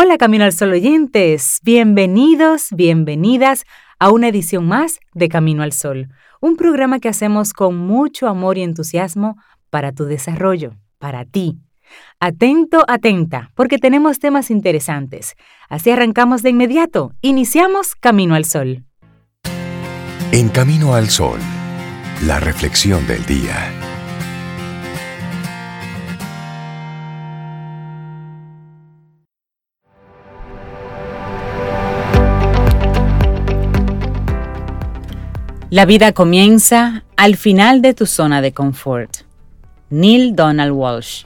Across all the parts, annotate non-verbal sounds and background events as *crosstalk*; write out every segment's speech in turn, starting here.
Hola Camino al Sol oyentes, bienvenidos, bienvenidas a una edición más de Camino al Sol, un programa que hacemos con mucho amor y entusiasmo para tu desarrollo, para ti. Atento, atenta, porque tenemos temas interesantes. Así arrancamos de inmediato, iniciamos Camino al Sol. En Camino al Sol, la reflexión del día. La vida comienza al final de tu zona de confort. Neil Donald Walsh.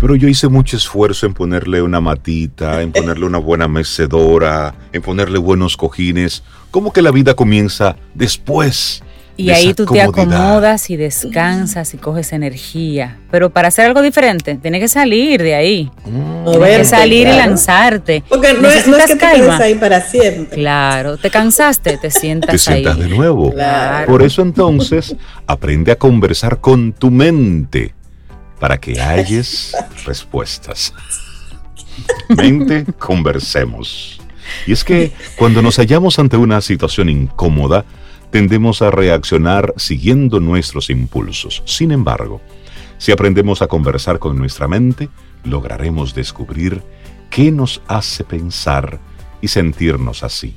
Pero yo hice mucho esfuerzo en ponerle una matita, en ponerle una buena mecedora, en ponerle buenos cojines. ¿Cómo que la vida comienza después? Y ahí tú te acomodas y descansas y coges energía. Pero para hacer algo diferente, tienes que salir de ahí. Mm. Tienes que salir y lanzarte. Porque no es, que te quedes ahí para siempre. Claro, te cansaste, te sientas ahí. Te sientas de nuevo. Por eso entonces, aprende a conversar con tu mente para que halles respuestas. Mente, conversemos. Y es que cuando nos hallamos ante una situación incómoda, tendemos a reaccionar siguiendo nuestros impulsos. Sin embargo, si aprendemos a conversar con nuestra mente, lograremos descubrir qué nos hace pensar y sentirnos así.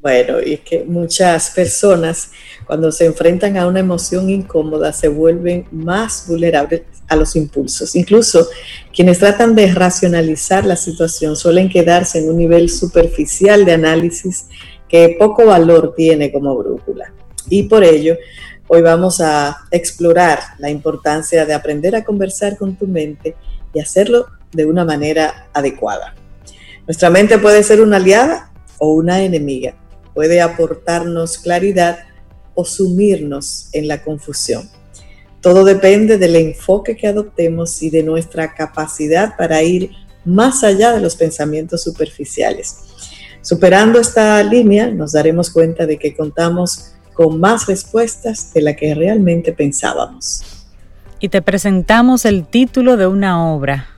Bueno, y que muchas personas cuando se enfrentan a una emoción incómoda se vuelven más vulnerables a los impulsos. Incluso quienes tratan de racionalizar la situación suelen quedarse en un nivel superficial de análisis que poco valor tiene como brújula. Y por ello, hoy vamos a explorar la importancia de aprender a conversar con tu mente y hacerlo de una manera adecuada. Nuestra mente puede ser una aliada o una enemiga, puede aportarnos claridad o sumirnos en la confusión. Todo depende del enfoque que adoptemos y de nuestra capacidad para ir más allá de los pensamientos superficiales. Superando esta línea, nos daremos cuenta de que contamos con más respuestas de la que realmente pensábamos. Y te presentamos el título de una obra.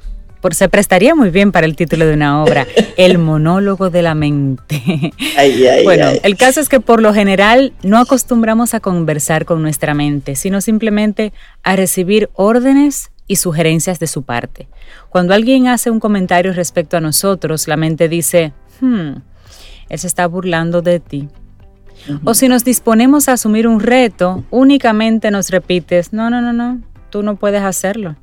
Por se prestaría muy bien para el título de una obra, *laughs* El monólogo de la mente. bueno, el caso es que por lo general no acostumbramos a conversar con nuestra mente, sino simplemente a recibir órdenes y sugerencias de su parte. Cuando alguien hace un comentario respecto a nosotros, la mente dice, hmm, él se está burlando de ti. O si nos disponemos a asumir un reto, únicamente nos repites, no, no, no, no, tú no puedes hacerlo.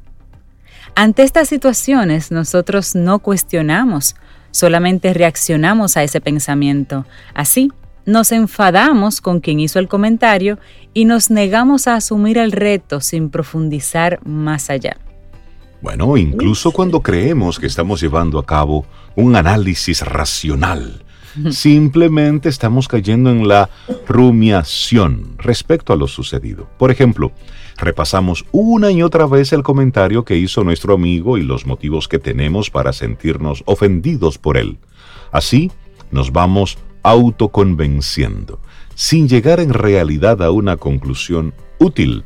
Ante estas situaciones nosotros no cuestionamos, solamente reaccionamos a ese pensamiento. Así, nos enfadamos con quien hizo el comentario y nos negamos a asumir el reto sin profundizar más allá. Bueno, incluso cuando creemos que estamos llevando a cabo un análisis racional, *laughs* Simplemente estamos cayendo en la rumiación respecto a lo sucedido. Por ejemplo, repasamos una y otra vez el comentario que hizo nuestro amigo y los motivos que tenemos para sentirnos ofendidos por él. Así nos vamos autoconvenciendo, sin llegar en realidad a una conclusión útil.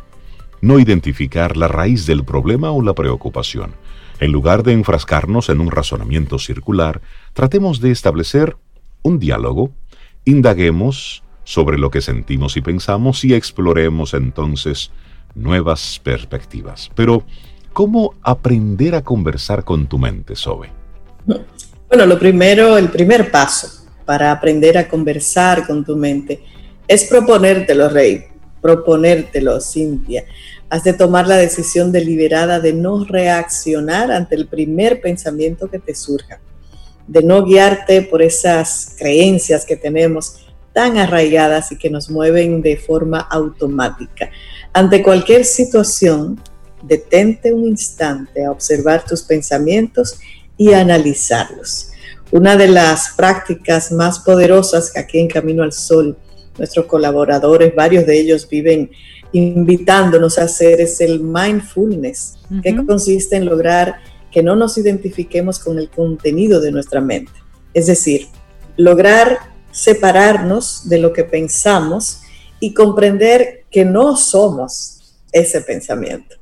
No identificar la raíz del problema o la preocupación. En lugar de enfrascarnos en un razonamiento circular, tratemos de establecer un diálogo, indaguemos sobre lo que sentimos y pensamos y exploremos entonces nuevas perspectivas. Pero, ¿cómo aprender a conversar con tu mente, Sobe? Bueno, lo primero, el primer paso para aprender a conversar con tu mente es proponértelo, Rey, proponértelo, Cintia. Has de tomar la decisión deliberada de no reaccionar ante el primer pensamiento que te surja de no guiarte por esas creencias que tenemos tan arraigadas y que nos mueven de forma automática. Ante cualquier situación, detente un instante a observar tus pensamientos y analizarlos. Una de las prácticas más poderosas que aquí en Camino al Sol, nuestros colaboradores, varios de ellos viven invitándonos a hacer es el mindfulness, que consiste en lograr que no nos identifiquemos con el contenido de nuestra mente. Es decir, lograr separarnos de lo que pensamos y comprender que no somos ese pensamiento.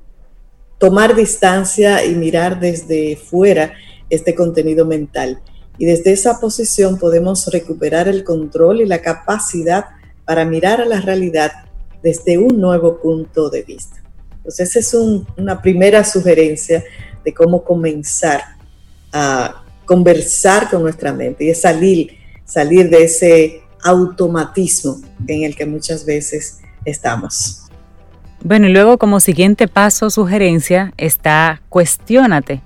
Tomar distancia y mirar desde fuera este contenido mental. Y desde esa posición podemos recuperar el control y la capacidad para mirar a la realidad desde un nuevo punto de vista. Entonces, esa es una primera sugerencia de cómo comenzar a conversar con nuestra mente y es salir, salir de ese automatismo en el que muchas veces estamos. Bueno, y luego como siguiente paso, sugerencia, está cuestiónate.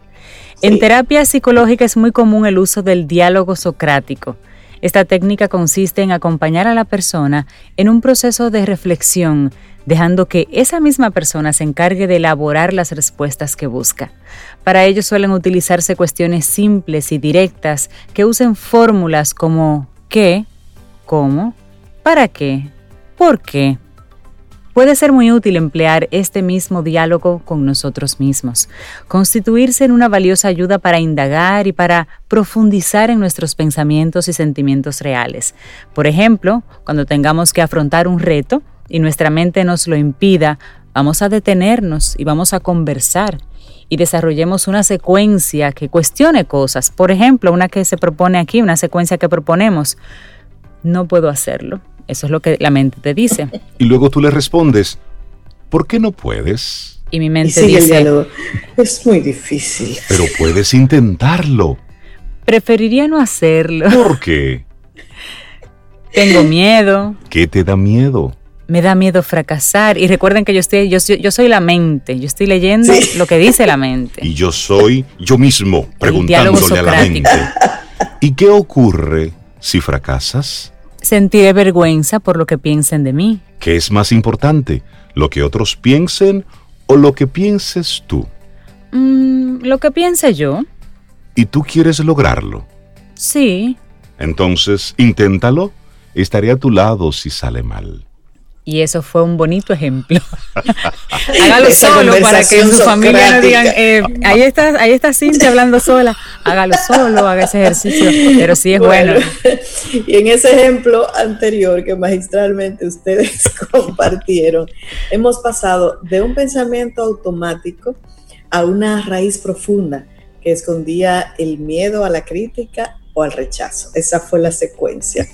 En terapia psicológica es muy común el uso del diálogo socrático. Esta técnica consiste en acompañar a la persona en un proceso de reflexión, dejando que esa misma persona se encargue de elaborar las respuestas que busca. Para ello suelen utilizarse cuestiones simples y directas que usen fórmulas como ¿qué? ¿cómo? ¿para qué? ¿por qué? Puede ser muy útil emplear este mismo diálogo con nosotros mismos, constituirse en una valiosa ayuda para indagar y para profundizar en nuestros pensamientos y sentimientos reales. Por ejemplo, cuando tengamos que afrontar un reto y nuestra mente nos lo impida, vamos a detenernos y vamos a conversar y desarrollemos una secuencia que cuestione cosas. Por ejemplo, una que se propone aquí, una secuencia que proponemos. No puedo hacerlo eso es lo que la mente te dice. *laughs* Y luego tú le respondes, ¿por qué no puedes? Y mi mente dice, es muy difícil. Pero puedes intentarlo. Preferiría no hacerlo. ¿Por qué? *laughs* Tengo miedo. ¿Qué te da miedo? Me da miedo fracasar. Y recuerden que yo estoy, yo, yo soy la mente. Yo estoy leyendo lo que dice la mente. Y yo soy yo mismo preguntándole a la mente. ¿Y qué ocurre si fracasas? Sentiré vergüenza por lo que piensen de mí. ¿Qué es más importante? ¿Lo que otros piensen o lo que pienses tú? Mm, lo que piense yo. ¿Y tú quieres lograrlo? Sí. Entonces, inténtalo. Estaré a tu lado si sale mal. Y eso fue un bonito ejemplo. *laughs* Hágalo solo para que su familia no digan, eh, ahí está, ahí está Cintia hablando sola. Hágalo solo, haga ese ejercicio, pero sí es bueno. *laughs* Y en ese ejemplo anterior que magistralmente ustedes *laughs* compartieron, hemos pasado de un pensamiento automático a una raíz profunda que escondía el miedo a la crítica o al rechazo. Esa fue la secuencia.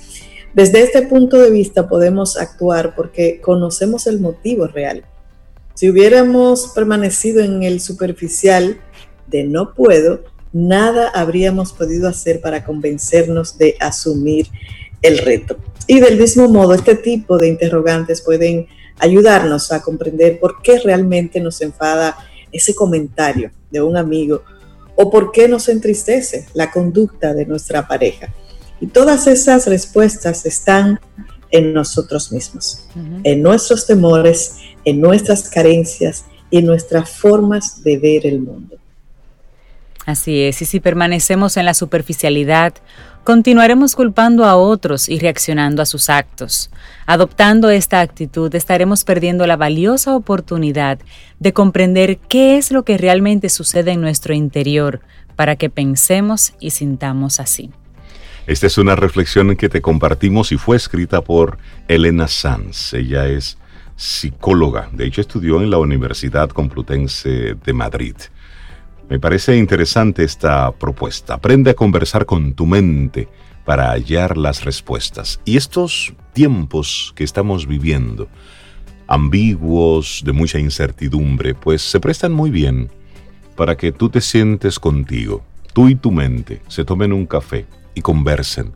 Desde este punto de vista podemos actuar porque conocemos el motivo real. Si hubiéramos permanecido en el superficial de no puedo, nada habríamos podido hacer para convencernos de asumir el reto. Y del mismo modo, este tipo de interrogantes pueden ayudarnos a comprender por qué realmente nos enfada ese comentario de un amigo o por qué nos entristece la conducta de nuestra pareja. Y todas esas respuestas están en nosotros mismos, en nuestros temores, en nuestras carencias y en nuestras formas de ver el mundo. Así es, y si permanecemos en la superficialidad, continuaremos culpando a otros y reaccionando a sus actos. Adoptando esta actitud estaremos perdiendo la valiosa oportunidad de comprender qué es lo que realmente sucede en nuestro interior para que pensemos y sintamos así. Esta es una reflexión que te compartimos y fue escrita por Elena Sanz. Ella es psicóloga, de hecho estudió en la Universidad Complutense de Madrid. Me parece interesante esta propuesta. Aprende a conversar con tu mente para hallar las respuestas. Y estos tiempos que estamos viviendo, ambiguos, de mucha incertidumbre, pues se prestan muy bien para que tú te sientes contigo, tú y tu mente, se tomen un café y conversen.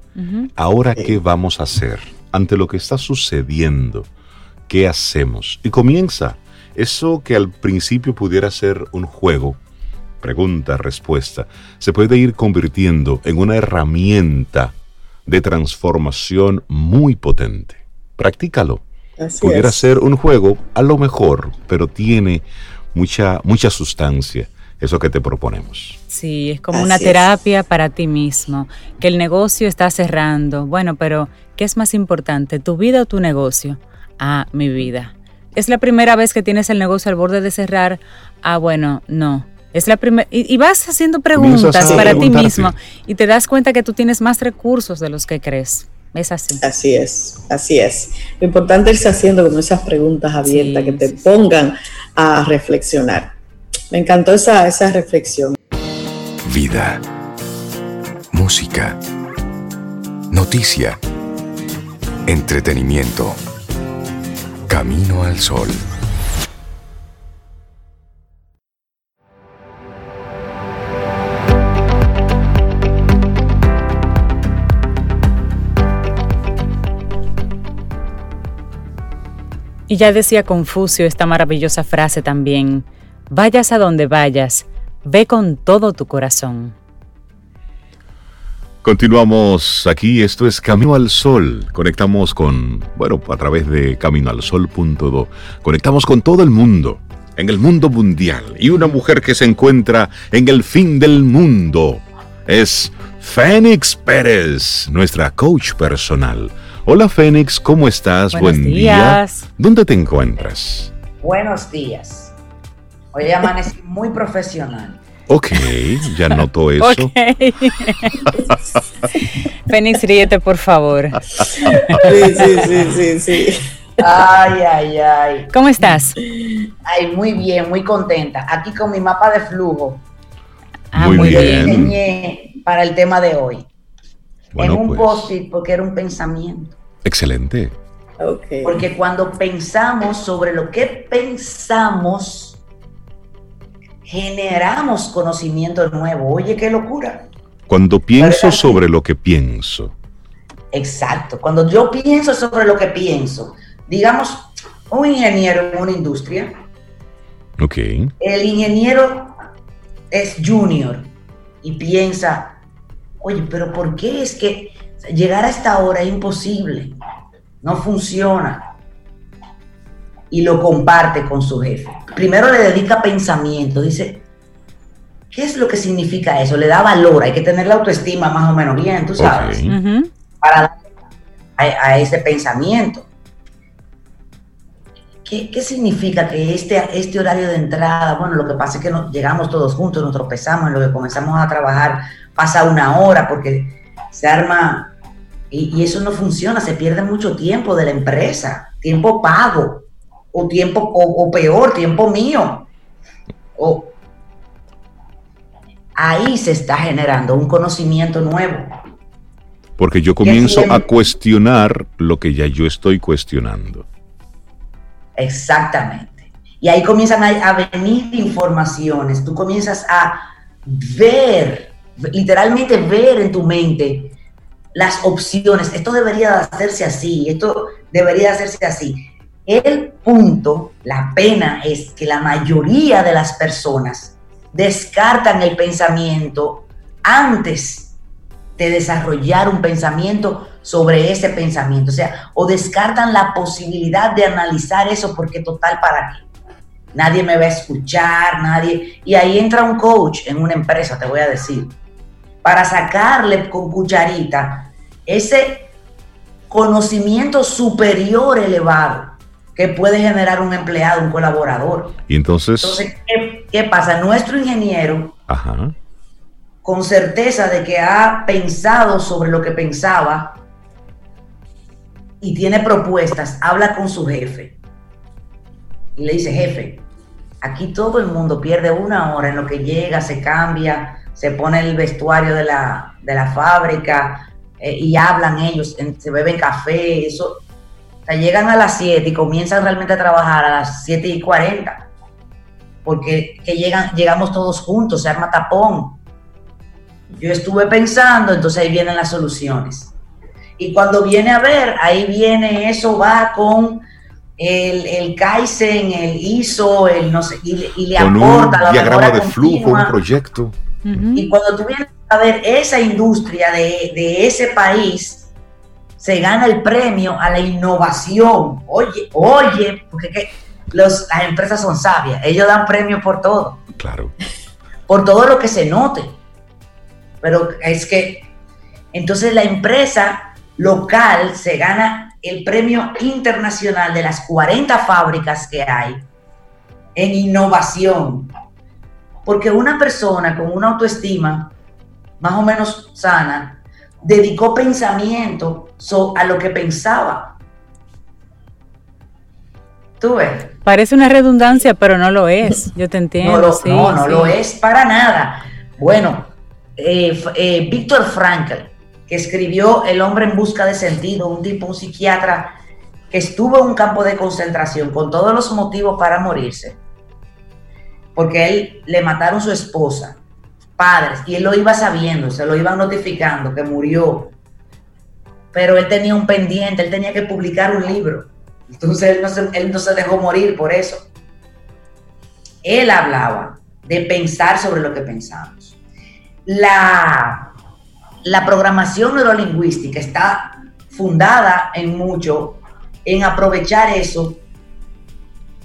Ahora, ¿qué vamos a hacer ante lo que está sucediendo? ¿Qué hacemos? Y comienza. Eso que al principio pudiera ser un juego, pregunta, respuesta, se puede ir convirtiendo en una herramienta de transformación muy potente. Practícalo. pudiera ser un juego, a lo mejor, pero tiene mucha, mucha sustancia eso que te proponemos. Sí, es como una terapia para ti mismo, que el negocio está cerrando. Bueno, pero ¿qué es más importante, tu vida o tu negocio? Ah, mi vida. ¿Es la primera vez que tienes el negocio al borde de cerrar? Ah, bueno, no. Es la primera y, vas haciendo preguntas para ti mismo y te das cuenta que tú tienes más recursos de los que crees. Es así. Así es, así es. Lo importante es haciendo como esas preguntas abiertas que te pongan a reflexionar. Me encantó esa, esa reflexión. Vida, música, noticia, entretenimiento. Camino al sol. Y ya decía Confucio esta maravillosa frase también, vayas a donde vayas, ve con todo tu corazón. Continuamos aquí, esto es Camino al Sol. Conectamos con, bueno, a través de caminoalsol.do. Conectamos con todo el mundo, en el mundo mundial. Y una mujer que se encuentra en el fin del mundo es Fénix Pérez, nuestra coach personal. Hola Fénix, ¿cómo estás? Buen día. ¿Dónde te encuentras? Buenos días. Hoy amanecí muy profesional. Ok, ya noto *laughs* eso. Ok. Fénix, ríete, por favor. Sí, sí, sí, sí, sí. Ay, ay, ay. ¿Cómo estás? Ay, muy bien, muy contenta. Aquí con mi mapa de flujo. Ah, muy, bien. para el tema de hoy. en un pues. post-it porque era un pensamiento. Excelente. Porque cuando pensamos sobre lo que pensamos, generamos conocimiento nuevo. Oye, qué locura. Cuando pienso sobre lo que pienso. Exacto. Cuando yo pienso sobre lo que pienso, digamos, un ingeniero en una industria. Ok. El ingeniero es junior y piensa, oye, pero ¿por qué es que llegar a esta hora es imposible, no funciona. Y lo comparte con su jefe. Primero le dedica pensamiento, dice, ¿qué es lo que significa eso? Le da valor, hay que tener la autoestima más o menos bien, tú sabes, para dar a, ese pensamiento. ¿Qué, significa que este, este horario de entrada, bueno, lo que pasa es que llegamos todos juntos, nos tropezamos en lo que comenzamos a trabajar, pasa una hora porque se arma y, eso no funciona, se pierde mucho tiempo de la empresa, tiempo pago, o tiempo, o, peor, tiempo mío. O, ahí se está generando un conocimiento nuevo. Porque yo comienzo a cuestionar lo que ya yo estoy cuestionando. Exactamente. Y ahí comienzan a, a venir informaciones, tú comienzas a ver, literalmente ver en tu mente las opciones. Esto debería hacerse así, esto debería hacerse así. El punto, la pena es que la mayoría de las personas descartan el pensamiento antes de desarrollar un pensamiento sobre ese pensamiento. O sea, o descartan la posibilidad de analizar eso porque total, ¿para qué? Nadie me va a escuchar, nadie. Y ahí entra un coach en una empresa, te voy a decir para sacarle con cucharita ese conocimiento superior elevado que puede generar un empleado, un colaborador. Y entonces... Entonces, ¿qué, pasa? Nuestro ingeniero, con certeza de que ha pensado sobre lo que pensaba y tiene propuestas, habla con su jefe y le dice, jefe, aquí todo el mundo pierde una hora en lo que llega, se cambia, se pone el vestuario de la, fábrica eh, y hablan ellos, se beben café, eso. Sea, llegan a las 7 y comienzan realmente a trabajar a las 7 y 40, porque que llegan, llegamos todos juntos, se arma tapón. Yo estuve pensando, entonces ahí vienen las soluciones. Y cuando viene a ver, ahí viene, eso va con el, el Kaizen, el ISO, el no sé, y, le aporta un diagrama de flujo, un proyecto. Y cuando tú vienes a ver esa industria de, ese país, se gana el premio a la innovación. Oye, oye, porque las empresas son sabias, ellos dan premio por todo. Claro. Por todo lo que se note. Pero es que, entonces la empresa local se gana el premio internacional de las 40 fábricas que hay en innovación. Porque una persona con una autoestima más o menos sana dedicó pensamiento a lo que pensaba. ¿Tú ves? Parece una redundancia, pero no lo es. Yo te entiendo. No, no, no lo es para nada. Bueno, eh, eh, Víctor Frankl, que escribió El hombre en busca de sentido, un tipo, un psiquiatra que estuvo en un campo de concentración con todos los motivos para morirse, porque él le mataron su esposa, padres, y él lo iba sabiendo, se lo iban notificando que murió, pero él tenía un pendiente, él tenía que publicar un libro, entonces él no se, él no se dejó morir por eso. Él hablaba de pensar sobre lo que pensamos. La, la programación neurolingüística está fundada en mucho en aprovechar eso,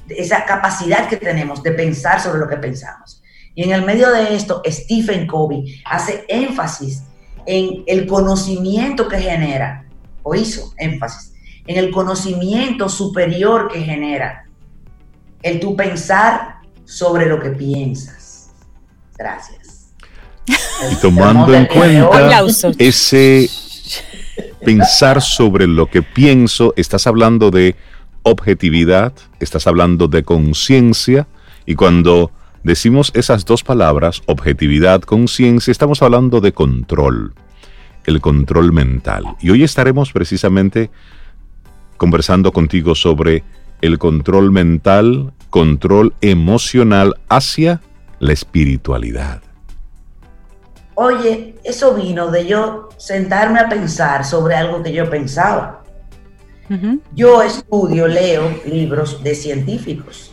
esa capacidad que tenemos de pensar sobre lo que pensamos. Y en el medio de esto, Stephen Covey hace énfasis en el conocimiento que genera, o hizo énfasis, en el conocimiento superior que genera el tu pensar sobre lo que piensas. Gracias. Y tomando en cuenta ese pensar sobre lo que pienso, estás hablando de objetividad, estás hablando de conciencia, y cuando decimos esas dos palabras, objetividad, conciencia, estamos hablando de control, el control mental. Y hoy estaremos precisamente conversando contigo sobre el control mental, control emocional hacia la espiritualidad. Oye, eso vino de yo sentarme a pensar sobre algo que yo pensaba. Yo estudio, leo libros de científicos,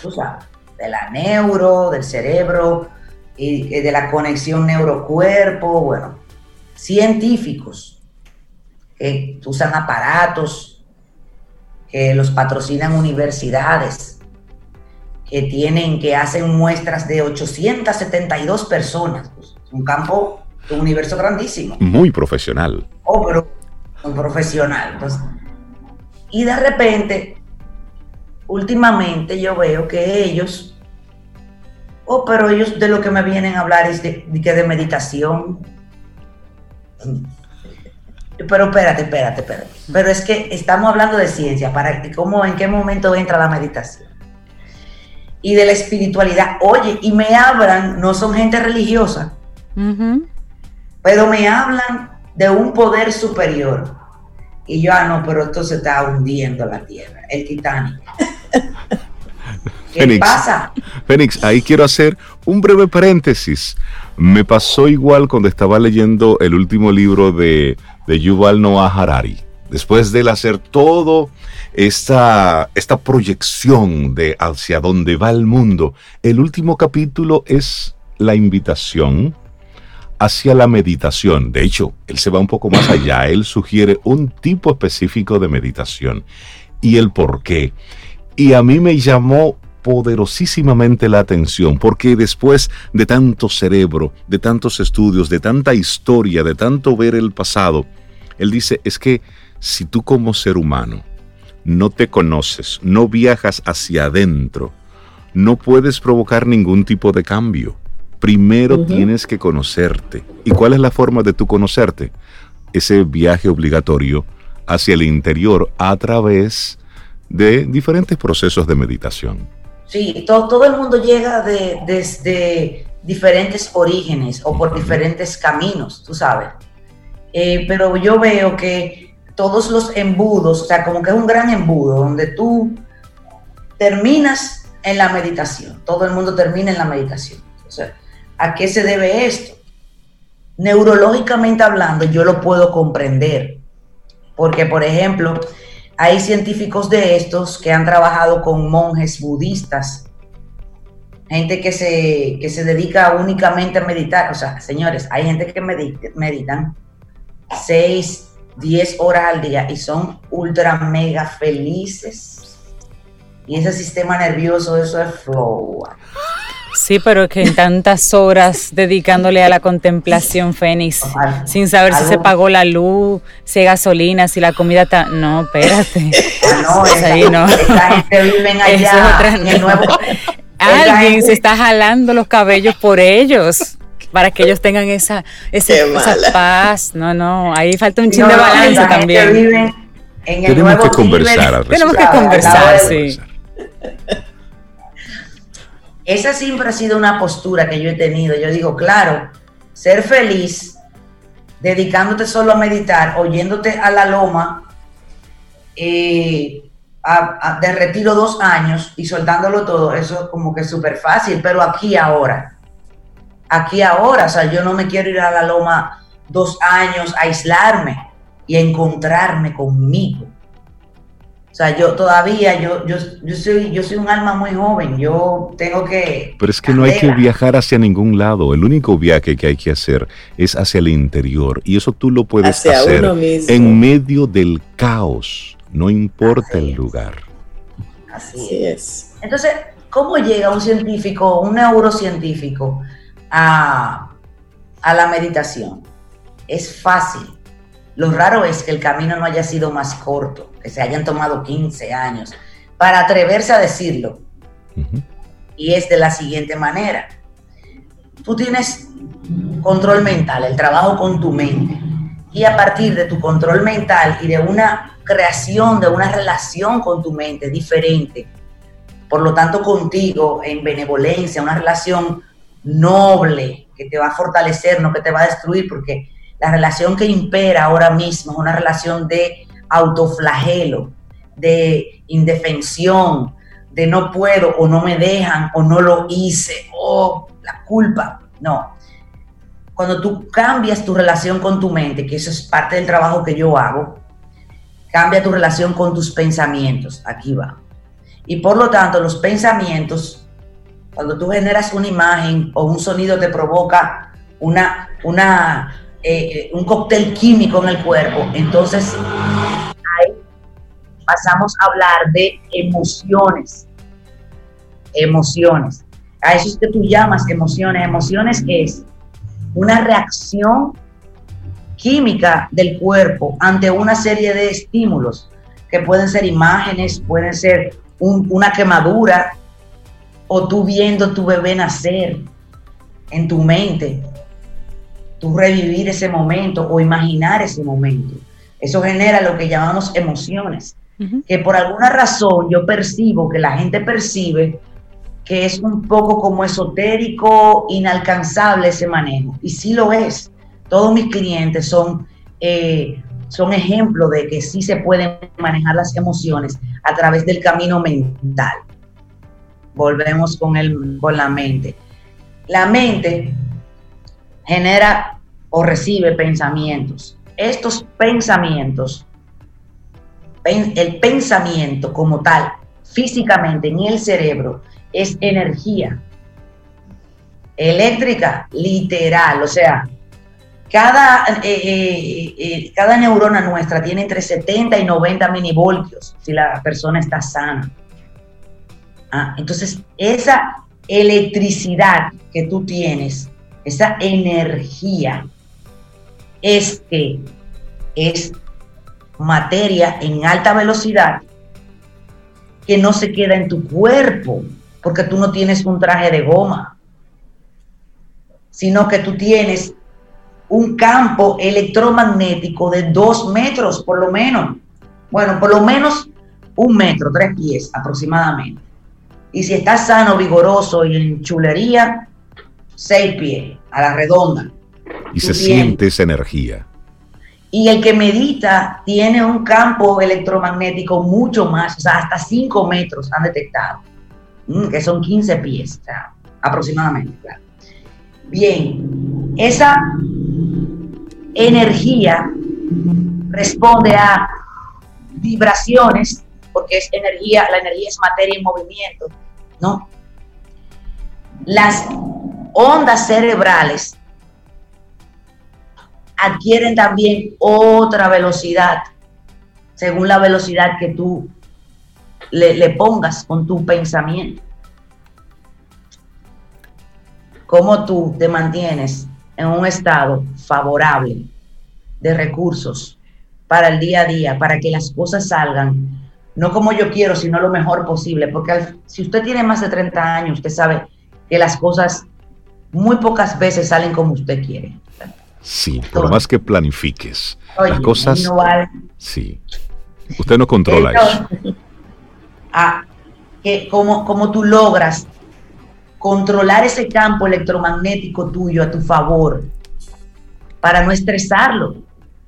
tú sabes, de la neuro, del cerebro, y de la conexión neurocuerpo, bueno, científicos que usan aparatos, que los patrocinan universidades, que tienen, que hacen muestras de 872 personas. Pues, un campo, un universo grandísimo. Muy profesional. Oh, pero un profesional. Pues. y de repente, últimamente yo veo que ellos, oh, pero ellos de lo que me vienen a hablar es de, de, de meditación. Pero espérate, espérate, espérate. Pero es que estamos hablando de ciencia, para cómo, en qué momento entra la meditación. Y de la espiritualidad. Oye, y me hablan, no son gente religiosa, pero me hablan de un poder superior. Y yo, ah, no, pero esto se está hundiendo la tierra, el Titanic. *laughs* ¿Qué pasa? Fénix, ahí quiero hacer un breve paréntesis. Me pasó igual cuando estaba leyendo el último libro de, de Yuval Noah Harari. Después de él hacer todo esta, esta proyección de hacia dónde va el mundo, el último capítulo es la invitación hacia la meditación. De hecho, él se va un poco más allá. Él sugiere un tipo específico de meditación y el por qué. Y a mí me llamó poderosísimamente la atención, porque después de tanto cerebro, de tantos estudios, de tanta historia, de tanto ver el pasado, él dice, es que si tú como ser humano no te conoces, no viajas hacia adentro, no puedes provocar ningún tipo de cambio primero tienes que conocerte. ¿Y cuál es la forma de tú conocerte? Ese viaje obligatorio hacia el interior a través de diferentes procesos de meditación. Sí, todo, el mundo llega de, desde diferentes orígenes o por diferentes caminos, tú sabes. Eh, pero yo veo que todos los embudos, o sea, como que es un gran embudo donde tú terminas en la meditación, todo el mundo termina en la meditación. O sea, ¿A qué se debe esto? Neurológicamente hablando, yo lo puedo comprender. Porque, por ejemplo, hay científicos de estos que han trabajado con monjes budistas, gente que se, se dedica únicamente a meditar. O sea, señores, hay gente que meditan 6, 10 horas al día y son ultra mega felices. Y ese sistema nervioso, eso es flow. Sí, pero que en tantas horas dedicándole a la contemplación, Fénix, sin saber si se pagó la luz, si hay gasolina, si la comida está... No, espérate. no, *laughs* ahí no. gente vive *laughs* allá, *laughs* Alguien se está jalando los cabellos por ellos para que ellos tengan esa, esa, paz. No, no, ahí falta un chin de balance también. Tenemos que conversar. Tenemos que conversar, sí. Esa siempre ha sido una postura que yo he tenido. Yo digo, claro, ser feliz dedicándote solo a meditar, oyéndote a la loma eh, de retiro dos años y soltándolo todo, eso es como que súper fácil, pero aquí ahora, aquí ahora, o sea, yo no me quiero ir a la loma dos años a aislarme y a encontrarme conmigo. O sea, yo todavía, yo, yo, yo, soy, yo soy un alma muy joven, yo tengo que... Pero es que no hay que viajar hacia ningún lado, el único viaje que hay que hacer es hacia el interior y eso tú lo puedes hacer en medio del caos, no importa el lugar. Así es. Entonces, ¿cómo llega un científico, un neurocientífico a, a la meditación? Es fácil lo raro es que el camino no haya sido más corto, que se hayan tomado 15 años para atreverse a decirlo. Y es de la siguiente manera. Tú tienes control mental, el trabajo con tu mente. Y a partir de tu control mental y de una creación de una relación con tu mente diferente, por lo tanto contigo en benevolencia, una relación noble que te va a fortalecer, no que te va a destruir, porque la relación que impera ahora mismo es una relación de autoflagelo, de indefensión, de no puedo o no me dejan o no lo hice, o la culpa. No. Cuando tú cambias tu relación con tu mente, que eso es parte del trabajo que yo hago, cambia tu relación con tus pensamientos. Aquí va. Y por lo tanto, los pensamientos, cuando tú generas una imagen o un sonido te provoca una, una eh, un cóctel químico en el cuerpo. Entonces, ahí pasamos a hablar de emociones. Emociones. A eso es que tú llamas emociones. Emociones es una reacción química del cuerpo ante una serie de estímulos que pueden ser imágenes, pueden ser una quemadura o tú viendo tu bebé nacer en tu mente, tú revivir ese momento o imaginar ese momento. Eso genera lo que llamamos emociones, que por alguna razón yo percibo, que la gente percibe que es un poco como esotérico, inalcanzable ese manejo. Y sí lo es. Todos mis clientes son, eh, son ejemplos de que sí se pueden manejar las emociones a través del camino mental. Volvemos con, el, con la mente. La mente genera o recibe pensamientos. Estos pensamientos, el pensamiento como tal, físicamente en el cerebro, es energía eléctrica, literal, o sea, cada, eh, eh, eh, cada neurona nuestra tiene entre 70 y 90 minivoltios si la persona está sana. Ah, entonces, esa electricidad que tú tienes esa energía es que es materia en alta velocidad que no se queda en tu cuerpo, porque tú no tienes un traje de goma, sino que tú tienes un campo electromagnético de dos metros por lo menos. Bueno, por lo menos un metro, tres pies aproximadamente. Y si estás sano, vigoroso y en chulería, seis pies a la redonda. Y se siente esa energía. Y el que medita tiene un campo electromagnético mucho más, o sea, hasta 5 metros han detectado, mm, que son 15 pies, o sea, aproximadamente. Bien, esa energía responde a vibraciones, porque es energía, la energía es materia en movimiento, ¿no? Las ondas cerebrales adquieren también otra velocidad, según la velocidad que tú le, pongas con tu pensamiento. Cómo tú te mantienes en un estado favorable de recursos para el día a día, para que las cosas salgan, no como yo quiero, sino lo mejor posible. Porque si usted tiene más de 30 años, usted sabe que las cosas muy pocas veces salen como usted quiere. Sí, por más que planifiques. las cosas. Sí. Usted no controla eso. Ah, que como, como tú logras controlar ese campo electromagnético tuyo a tu favor para no estresarlo.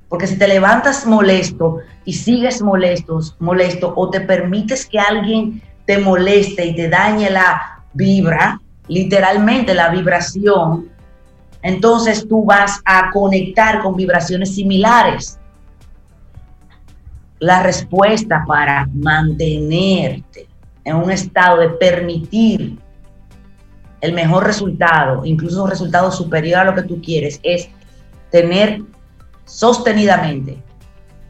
Porque si te levantas molesto y sigues molestos, molesto o te permites que alguien te moleste y te dañe la vibra, literalmente la vibración, entonces tú vas a conectar con vibraciones similares. La respuesta para mantenerte en un estado de permitir el mejor resultado, incluso un resultado superior a lo que tú quieres, es tener sostenidamente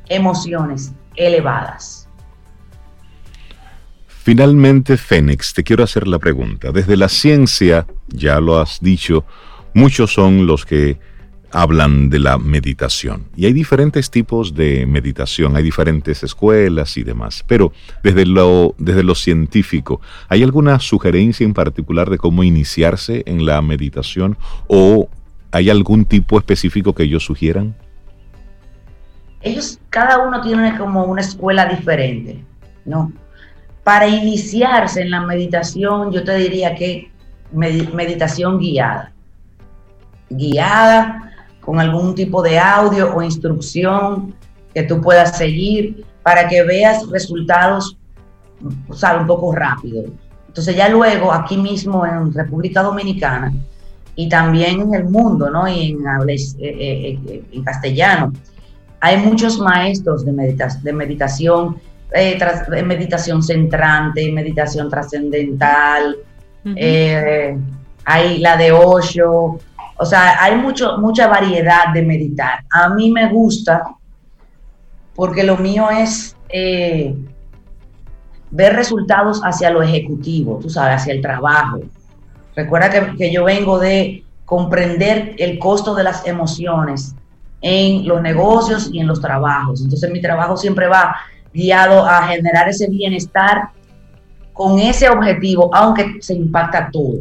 emociones elevadas. Finalmente, Fénix, te quiero hacer la pregunta. Desde la ciencia, ya lo has dicho, muchos son los que hablan de la meditación. Y hay diferentes tipos de meditación, hay diferentes escuelas y demás. Pero desde lo, desde científico, ¿hay alguna sugerencia en particular de cómo iniciarse en la meditación o hay algún tipo específico que ellos sugieran? Ellos, cada uno tiene como una escuela diferente, ¿no? Para iniciarse en la meditación, yo te diría que meditación guiada. Guiada con algún tipo de audio o instrucción que tú puedas seguir para que veas resultados, un poco rápido. Entonces ya luego aquí mismo en República Dominicana y también en el mundo, ¿no? Y en, eh, eh, eh, castellano, hay muchos maestros de, de meditación, meditación centrante, meditación trascendental, hay la de Osho, o sea, hay mucho, mucha variedad de meditar. A mí me gusta porque lo mío es eh, ver resultados hacia lo ejecutivo, tú sabes, hacia el trabajo. Recuerda que, que yo vengo de comprender el costo de las emociones en los negocios y en los trabajos. Entonces mi trabajo siempre va guiado a generar ese bienestar con ese objetivo, aunque se impacta todo.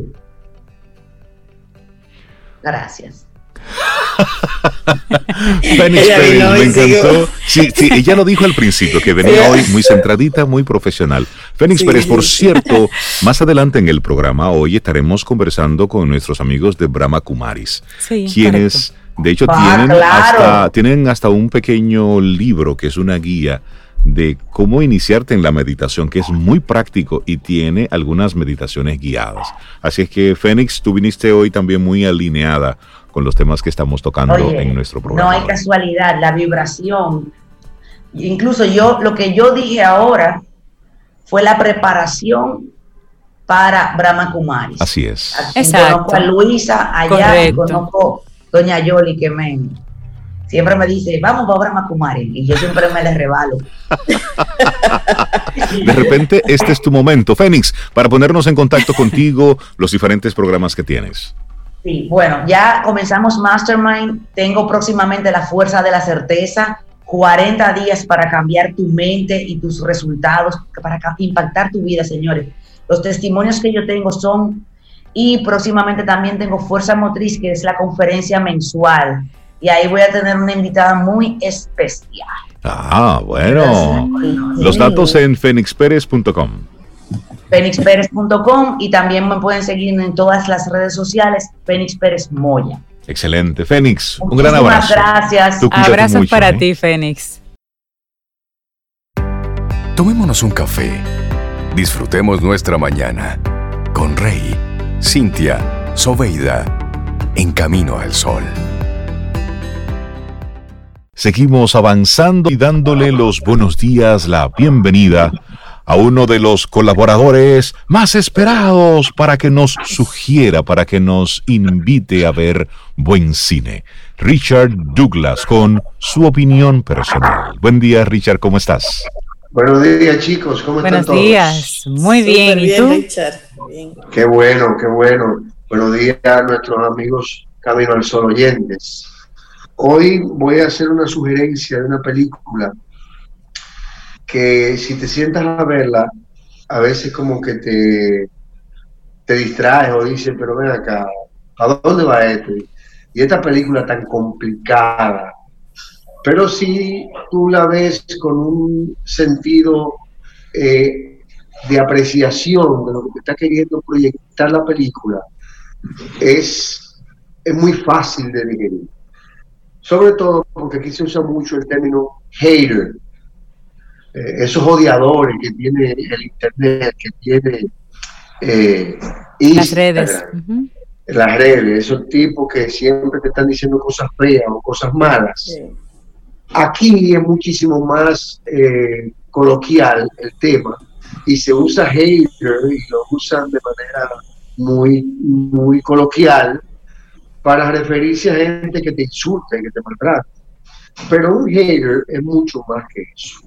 Gracias. *laughs* Fénix me encantó. Sí, sí, ella lo dijo al principio, que venía hoy muy centradita, muy profesional. Fénix Pérez, por cierto, más adelante en el programa, hoy estaremos conversando con nuestros amigos de Brahma Kumaris, quienes, de hecho, ah, tienen, hasta, tienen hasta un pequeño libro que es una guía de cómo iniciarte en la meditación, que es muy práctico y tiene algunas meditaciones guiadas. Así es que, Fénix, tú viniste hoy también muy alineada con los temas que estamos tocando en nuestro programa. No hay casualidad, la vibración. Incluso yo, lo que yo dije ahora fue la preparación para Brahma Kumaris. Así es. Conozco a Luisa allá, conozco a Doña Yoli que me siempre me dice, vamos a Brahma Kumari, y yo siempre me le revalo. *laughs* De repente, este es tu momento, Fénix, para ponernos en contacto contigo, los diferentes programas que tienes. Sí, bueno, ya comenzamos Mastermind, tengo próximamente la fuerza de la certeza, 40 días para cambiar tu mente y tus resultados, para impactar tu vida, señores. Los testimonios que yo tengo son, y próximamente también tengo Fuerza Motriz, que es la conferencia mensual y ahí voy a tener una invitada muy especial. Ah, bueno. Los datos en fenixperez.com. Fenixperez.com y también me pueden seguir en todas las redes sociales, Fénix Pérez Moya. Excelente. Fénix, un gran abrazo. gracias. Abrazos para ¿eh? ti, Fénix. Tomémonos un café. Disfrutemos nuestra mañana con Rey, Cintia, Soveida, en camino al sol. Seguimos avanzando y dándole los buenos días, la bienvenida a uno de los colaboradores más esperados para que nos sugiera, para que nos invite a ver buen cine. Richard Douglas con su opinión personal. Buen día, Richard, ¿cómo estás? Buenos días, chicos, ¿cómo están todos? Buenos días, muy bien. ¿Y tú? Richard. Qué bueno, qué bueno. Buenos días a nuestros amigos Camino al Sol oyentes. Hoy voy a hacer una sugerencia de una película que si te sientas a verla, a veces como que te, te distraes o dices, pero ven acá, ¿a dónde va esto? Y esta película tan complicada, pero si tú la ves con un sentido eh, de apreciación de lo que está queriendo proyectar la película, es, es muy fácil de digerir Sobre todo porque aquí se usa mucho el término hater, eh, esos odiadores que tiene el Internet, que tiene eh, las redes. Las redes, esos tipos que siempre te están diciendo cosas feas o cosas malas. Aquí es muchísimo más eh, coloquial el tema y se usa hater y lo usan de manera muy, muy coloquial para referirse a gente que te insulta y que te maltrata. Pero un hater es mucho más que eso.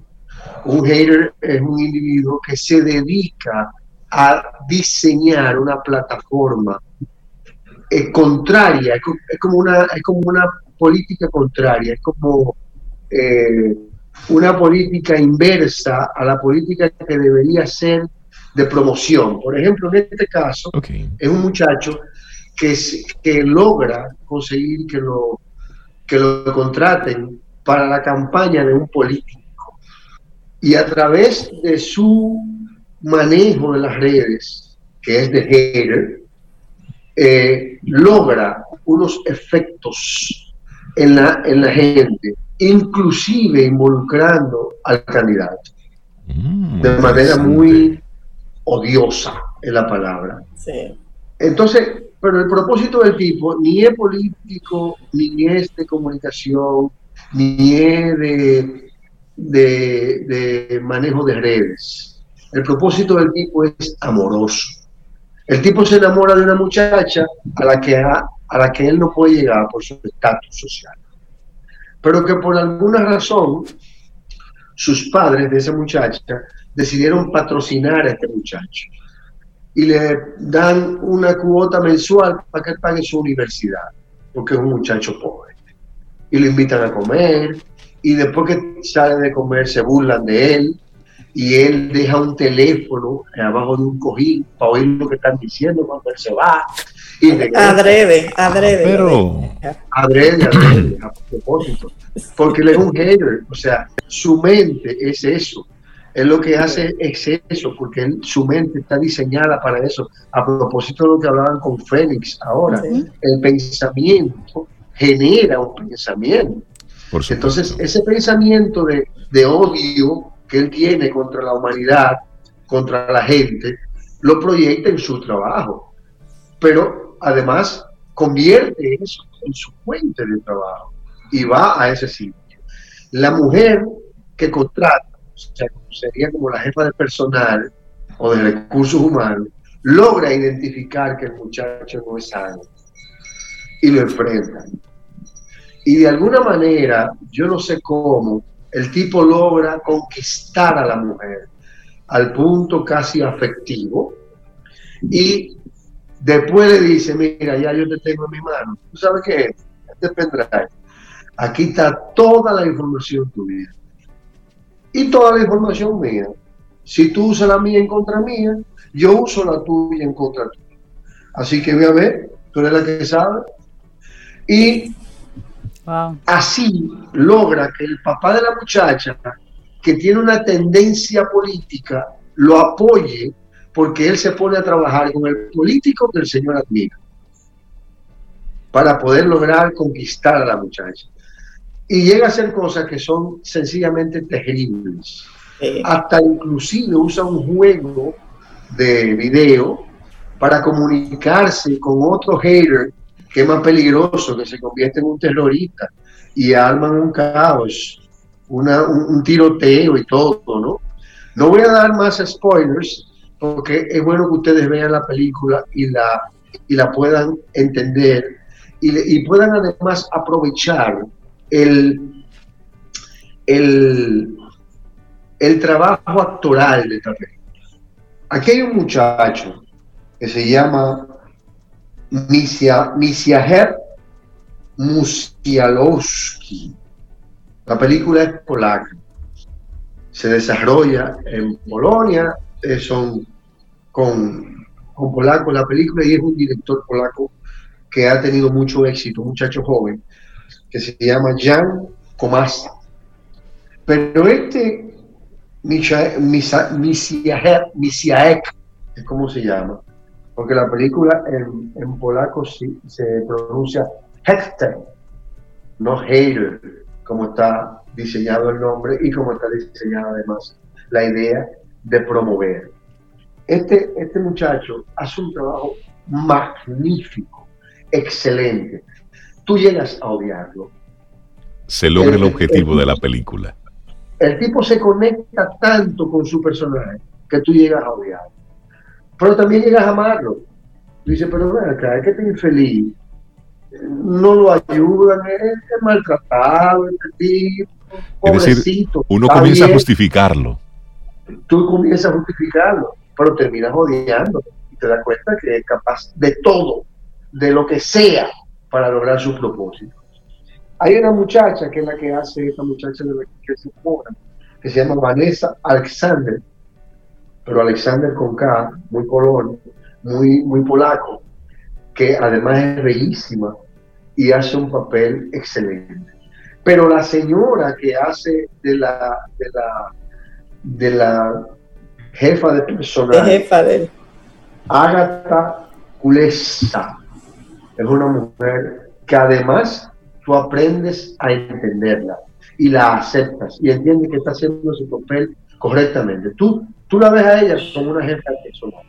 Un hater es un individuo que se dedica a diseñar una plataforma eh, contraria, es, como una, es como una política contraria, es como eh, una política inversa a la política que debería ser de promoción. Por ejemplo, en este caso, es un muchacho que, que logra conseguir que lo, que lo contraten para la campaña de un político. Y a través de su manejo de las redes, que es de hater, eh, logra unos efectos en la, en la gente, inclusive involucrando al candidato, mm, de manera muy odiosa, es la palabra. Entonces, pero el propósito del tipo ni es político, ni es de comunicación, ni es de, de, manejo de redes. El propósito del tipo es amoroso. El tipo se enamora de una muchacha a la que, a, a la que él no puede llegar por su estatus social. Pero que por alguna razón sus padres de esa muchacha decidieron patrocinar a este muchacho y le dan una cuota mensual para que él pague su universidad, porque es un muchacho pobre. Y lo invitan a comer, y después que sale de comer se burlan de él, y él deja un teléfono abajo de un cojín para oír lo que están diciendo cuando él se va. Y adrede, adrede. Pero... Adrede, adrede, a propósito. Porque él es un hater, o sea, su mente es eso es lo que hace exceso, porque su mente está diseñada para eso. A propósito de lo que hablaban con Fénix ahora, el pensamiento genera un pensamiento. Entonces, ese pensamiento de, de, odio que él tiene contra la humanidad, contra la gente, lo proyecta en su trabajo. Pero además convierte eso en su fuente de trabajo y va a ese sitio. La mujer que contrata sería como la jefa de personal o de recursos humanos, logra identificar que el muchacho no es sano y lo enfrenta. Y de alguna manera, yo no sé cómo, el tipo logra conquistar a la mujer al punto casi afectivo y después le dice, mira, ya yo te tengo en mi mano. ¿Tú sabes qué es? Este. Aquí está toda la información tuya y toda la información mía. Si tú usas la mía en contra mía, yo uso la tuya en contra tuya. Así que voy a ver, tú eres la que sabe. Y así logra que el papá de la muchacha, que tiene una tendencia política, lo apoye porque él se pone a trabajar con el político que el señor admira para poder lograr conquistar a la muchacha y llega a hacer cosas que son sencillamente terribles. Hasta inclusive usa un juego de video para comunicarse con otro hater que es más peligroso, que se convierte en un terrorista y arman un caos, una, un, tiroteo y todo, ¿no? No voy a dar más spoilers porque es bueno que ustedes vean la película y la, y la puedan entender y, y puedan además aprovechar el, el, el trabajo actoral de esta película. Aquí hay un muchacho que se llama Misiaher Musialowski. La película es polaca. Se desarrolla en Polonia, eh, son con, con polacos la película y es un director polaco que ha tenido mucho éxito, muchacho joven que se llama Jan Komasa. Pero este Misiaek, es como se llama, porque la película en, polaco se pronuncia Hector. no hater, como está diseñado el nombre y como está diseñada además la idea de promover. Este, este muchacho hace un trabajo magnífico, excelente. Tú llegas a odiarlo. Se logra el, objetivo de la película. El tipo se conecta tanto con su personaje que tú llegas a odiarlo. Pero también llegas a amarlo. Dice, pero ven acá, es que te infeliz. No lo ayudan, es maltratado, este tipo, es decir, uno comienza a justificarlo. Tú comienzas a justificarlo, pero terminas odiando y te das cuenta que es capaz de todo, de lo que sea, para lograr su propósito. Hay una muchacha que es la que hace, esta muchacha de la que se pone, que se llama Vanessa Alexander, pero Alexander con K, muy color, muy, muy polaco, que además es bellísima y hace un papel excelente. Pero la señora que hace de la, de la, de la jefa de personal, jefa de... Agatha Kulesa, es una mujer que además tú aprendes a entenderla y la aceptas y entiendes que está haciendo su papel correctamente. Tú, tú la ves a ella como una jefa de personal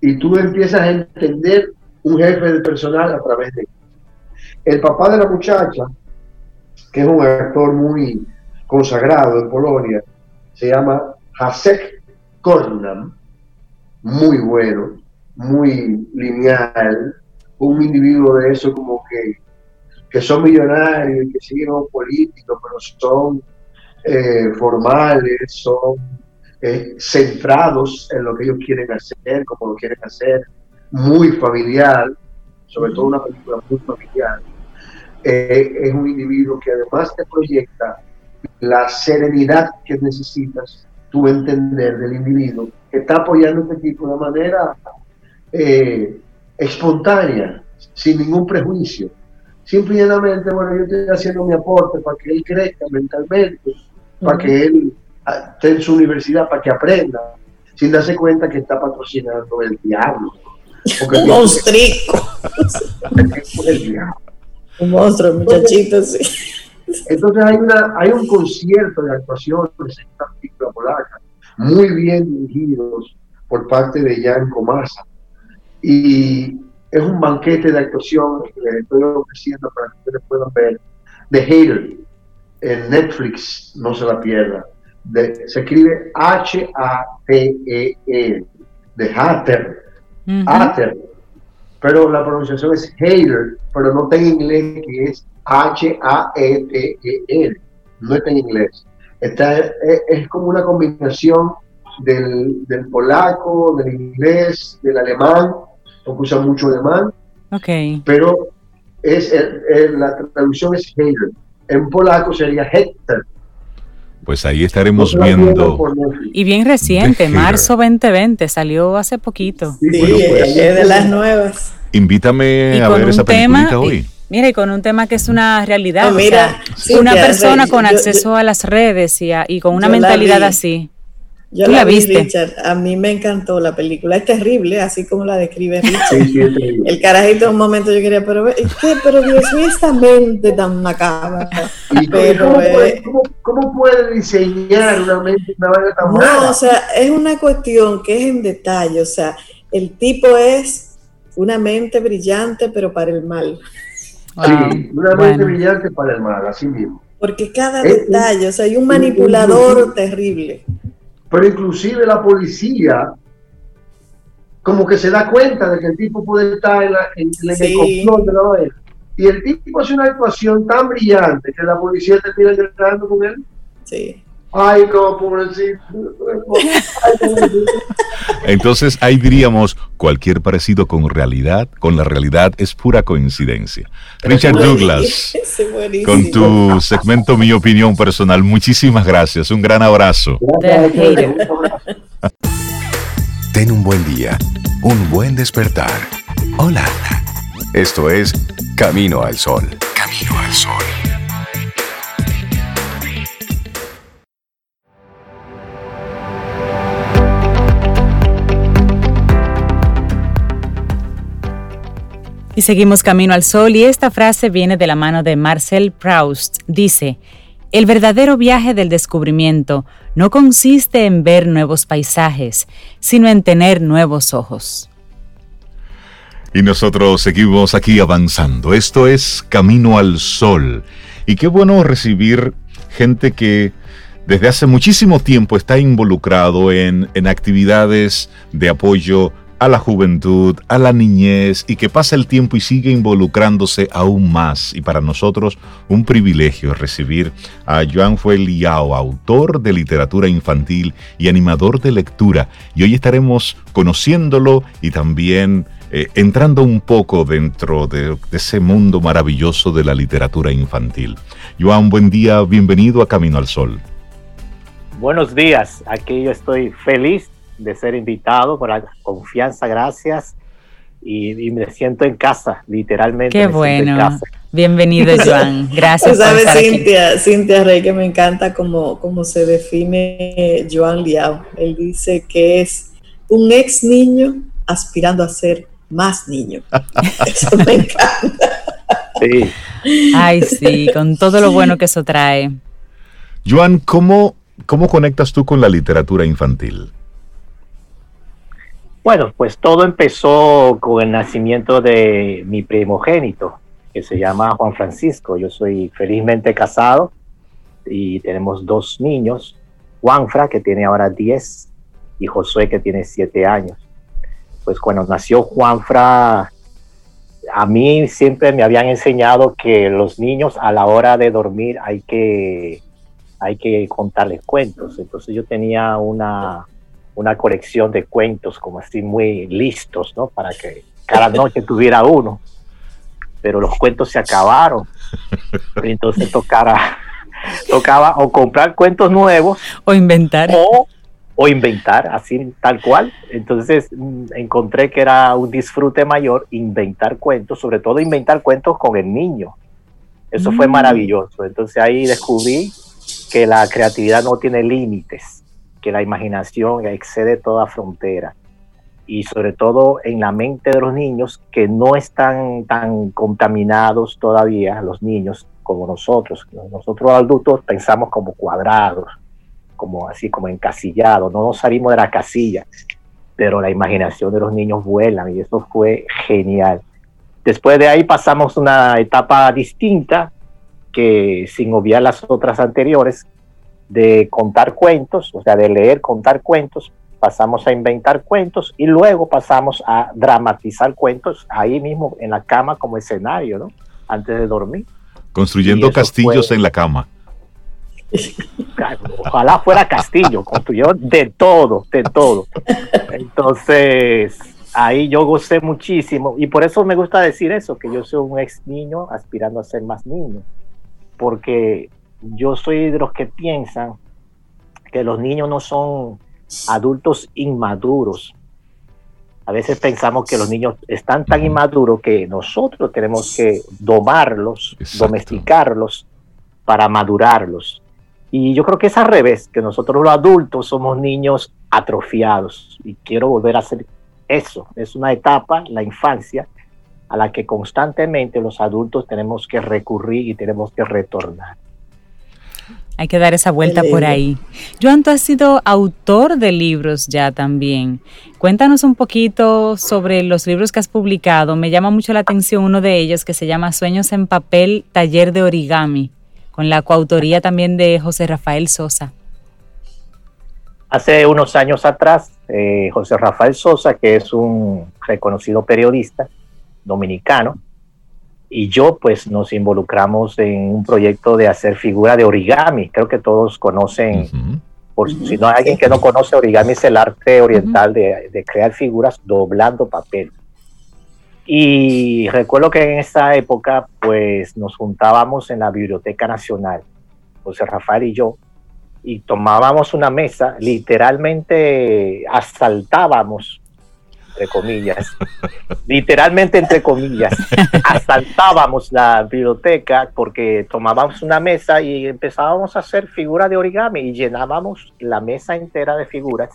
y tú empiezas a entender un jefe de personal a través de El papá de la muchacha, que es un actor muy consagrado en Polonia, se llama Hasek Kornam, muy bueno, muy lineal, un individuo de eso como que, que son millonarios que siguen a un político, pero son eh, formales, son eh, centrados en lo que ellos quieren hacer, como lo quieren hacer, muy familiar, sobre todo una película muy familiar. Eh, es un individuo que además te proyecta la serenidad que necesitas tú entender del individuo que está apoyando este tipo de manera espontánea, sin ningún prejuicio. Simplemente, bueno, yo estoy haciendo mi aporte para que él crezca mentalmente, para que él ah, esté en su universidad, para que aprenda, sin darse cuenta que está patrocinando el diablo. Un monstruo. Un monstruo, muchachito, sí. Entonces hay, una, hay un concierto de actuación en esta película polaca, muy bien dirigidos por parte de Jan Komasa. Y es un banquete de actuación que les estoy ofreciendo para que ustedes puedan ver. The Hater, en Netflix, no se la pierda. se escribe H-A-T-E-R, The Hater, Hater, pero la pronunciación es Hater, pero no está en inglés, que es H-A-E-T-E-R, no está en inglés. Está, es, como una combinación del, del polaco, del inglés, del alemán, porque usa mucho alemán. Okay. Pero es, la traducción es Hater. En polaco sería Hector. Pues ahí estaremos viendo. Y bien reciente, marzo 2020, salió hace poquito. Sí, pues, es de las nuevas. Invítame a ver esa película hoy. Mira, y con un tema que es una realidad. mira, una persona con acceso a las redes y, y con una mentalidad así. Yo la, vi, Richard. A mí me encantó la película. Es terrible, así como la describe Richard. el carajito en un momento yo quería, pero ¿qué? Pero Dios mío, esta mente tan macabra. ¿cómo, puede, diseñar una mente tan No, o sea, es una cuestión que es en detalle. O sea, el tipo es una mente brillante, pero para el mal. Sí, una mente brillante para el mal, así mismo. Porque cada detalle, o sea, hay un manipulador terrible pero inclusive la policía como que se da cuenta de que el tipo puede estar en, el control de la vaina. Y el tipo hace una actuación tan brillante que la policía te tira gritando con él. Sí. Ay, no, pobrecito. Entonces ahí diríamos, cualquier parecido con realidad, con la realidad es pura coincidencia. Richard Douglas, *laughs* con tu segmento Mi Opinión Personal, muchísimas gracias, un gran abrazo. Ten un buen día, un buen despertar. Hola. Esto es Camino al Sol. Camino al Sol. Y seguimos camino al sol y esta frase viene de la mano de Marcel Proust. Dice, el verdadero viaje del descubrimiento no consiste en ver nuevos paisajes, sino en tener nuevos ojos. Y nosotros seguimos aquí avanzando. Esto es Camino al Sol. Y qué bueno recibir gente que desde hace muchísimo tiempo está involucrado en, en actividades de apoyo a la juventud, a la niñez y que pasa el tiempo y sigue involucrándose aún más. Y para nosotros un privilegio recibir a Joan Fueliao, autor de literatura infantil y animador de lectura. Y hoy estaremos conociéndolo y también eh, entrando un poco dentro de, de ese mundo maravilloso de la literatura infantil. Joan, buen día, bienvenido a Camino al Sol. Buenos días, aquí yo estoy feliz de ser invitado, por la confianza, gracias. Y, me siento en casa, literalmente. Qué bueno. Bienvenido, *laughs* Joan. Gracias. ¿Sabes, Cintia, Cintia Rey, que me encanta cómo, cómo se define Joan Liao? Él dice que es un ex niño aspirando a ser más niño. *laughs* Eso me encanta. Sí. Ay, sí, con todo lo bueno que eso trae. Joan, ¿cómo, cómo conectas tú con la literatura infantil? Bueno, pues todo empezó con el nacimiento de mi primogénito, que se llama Juan Francisco. Yo soy felizmente casado y tenemos dos niños, Juanfra, que tiene ahora 10, y Josué, que tiene 7 años. Pues cuando nació Juanfra, a mí siempre me habían enseñado que los niños a la hora de dormir hay que, hay que contarles cuentos. Entonces yo tenía una una colección de cuentos como así muy listos, ¿no? Para que cada noche tuviera uno. Pero los cuentos se acabaron. *laughs* Entonces tocara, tocaba o comprar cuentos nuevos. O inventar. O, o inventar, así tal cual. Entonces mm, encontré que era un disfrute mayor inventar cuentos, sobre todo inventar cuentos con el niño. Eso fue mm. maravilloso. Entonces ahí descubrí que la creatividad no tiene límites que la imaginación excede toda frontera y sobre todo en la mente de los niños que no están tan contaminados todavía, los niños, como nosotros. Nosotros adultos pensamos como cuadrados, como así, como encasillados, no salimos de la casilla, pero la imaginación de los niños vuelan y eso fue genial. Después de ahí pasamos una etapa distinta que sin obviar las otras anteriores, de contar cuentos, o sea, de leer, contar cuentos, pasamos a inventar cuentos y luego pasamos a dramatizar cuentos ahí mismo en la cama como escenario, ¿no? Antes de dormir. Construyendo castillos en la cama. *laughs* Ojalá fuera castillo, construyó de todo, de todo. Entonces, ahí yo gocé muchísimo y por eso me gusta decir eso, que yo soy un ex niño aspirando a ser más niño, porque yo soy de los que piensan que los niños no son adultos inmaduros. A veces pensamos que los niños están tan inmaduros que nosotros tenemos que domarlos, domesticarlos para madurarlos. Y yo creo que es al revés, que nosotros los adultos somos niños atrofiados y quiero volver a hacer eso. Es una etapa, la infancia, a la que constantemente los adultos tenemos que recurrir y tenemos que retornar. Hay que dar esa vuelta por ahí. Joan, tú has sido autor de libros ya también. Cuéntanos un poquito sobre los libros que has publicado. Me llama mucho la atención uno de ellos que se llama Sueños en papel, taller de origami, con la coautoría también de José Rafael Sosa. Hace unos años atrás, eh, José Rafael Sosa, que es un reconocido periodista dominicano, y yo pues nos involucramos en un proyecto de hacer figura de origami. Creo que todos conocen, por si no hay alguien que no conoce, origami es el arte oriental de, crear figuras doblando papel. Y recuerdo que en esa época pues nos juntábamos en la Biblioteca Nacional, José Rafael y yo, y tomábamos una mesa, literalmente asaltábamos entre comillas, literalmente entre comillas, asaltábamos la biblioteca porque tomábamos una mesa y empezábamos a hacer figuras de origami y llenábamos la mesa entera de figuras.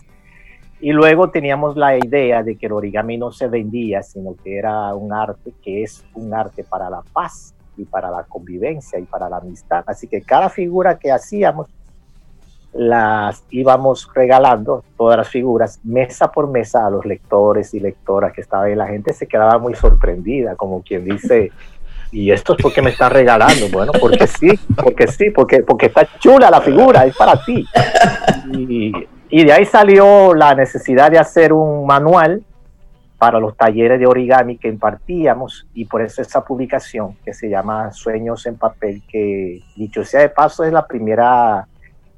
Y luego teníamos la idea de que el origami no se vendía, sino que era un arte que es un arte para la paz y para la convivencia y para la amistad. Así que cada figura que hacíamos las íbamos regalando, todas las figuras, mesa por mesa a los lectores y lectoras que estaban ahí. La gente se quedaba muy sorprendida, como quien dice, ¿y esto es porque me están regalando? Bueno, porque sí, porque sí, porque, porque está chula la figura, es para ti. Y, y de ahí salió la necesidad de hacer un manual para los talleres de origami que impartíamos y por eso esa publicación que se llama Sueños en Papel, que dicho sea de paso es la primera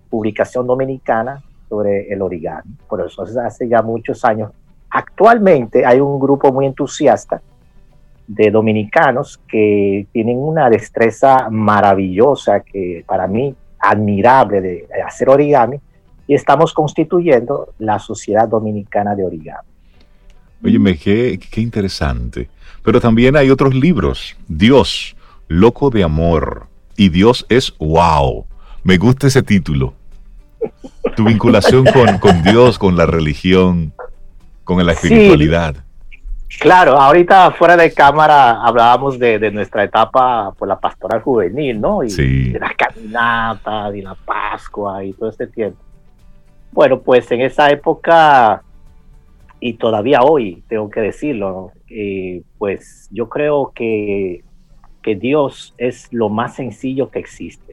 publicación dominicana sobre el origami. Por eso hace ya muchos años. Actualmente hay un grupo muy entusiasta de dominicanos que tienen una destreza maravillosa que para mí admirable de hacer origami y estamos constituyendo la Sociedad Dominicana de Origami. Oye, qué, qué interesante. Pero también hay otros libros. Dios, loco de amor. Y Dios es wow. Me gusta ese título. Tu vinculación con, Dios, con la religión, con la espiritualidad. claro, ahorita fuera de cámara hablábamos de, nuestra etapa por la pastoral juvenil, ¿no? Y de la caminata, de la Pascua y todo este tiempo. Bueno, pues en esa época y todavía hoy, tengo que decirlo, eh, pues yo creo que, que Dios es lo más sencillo que existe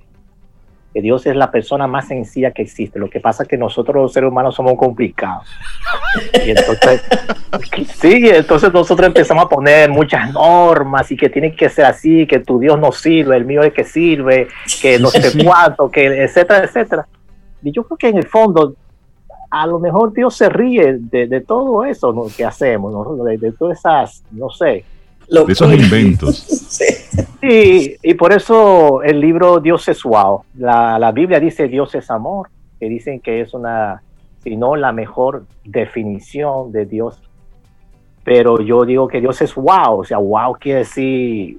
que Dios es la persona más sencilla que existe. Lo que pasa es que nosotros los seres humanos somos complicados. Y entonces, *laughs* sí, entonces nosotros empezamos a poner muchas normas y que tiene que ser así, que tu Dios no sirve, el mío es que sirve, que no sé cuánto, que etcétera, etcétera. Y yo creo que en el fondo, a lo mejor Dios se ríe de, todo eso que hacemos, de todas esas, no sé, de esos inventos. *laughs* sí. y, por eso el libro Dios es wow. La, la, Biblia dice Dios es amor, que dicen que es una, si no la mejor definición de Dios. Pero yo digo que Dios es wow, o sea, wow quiere decir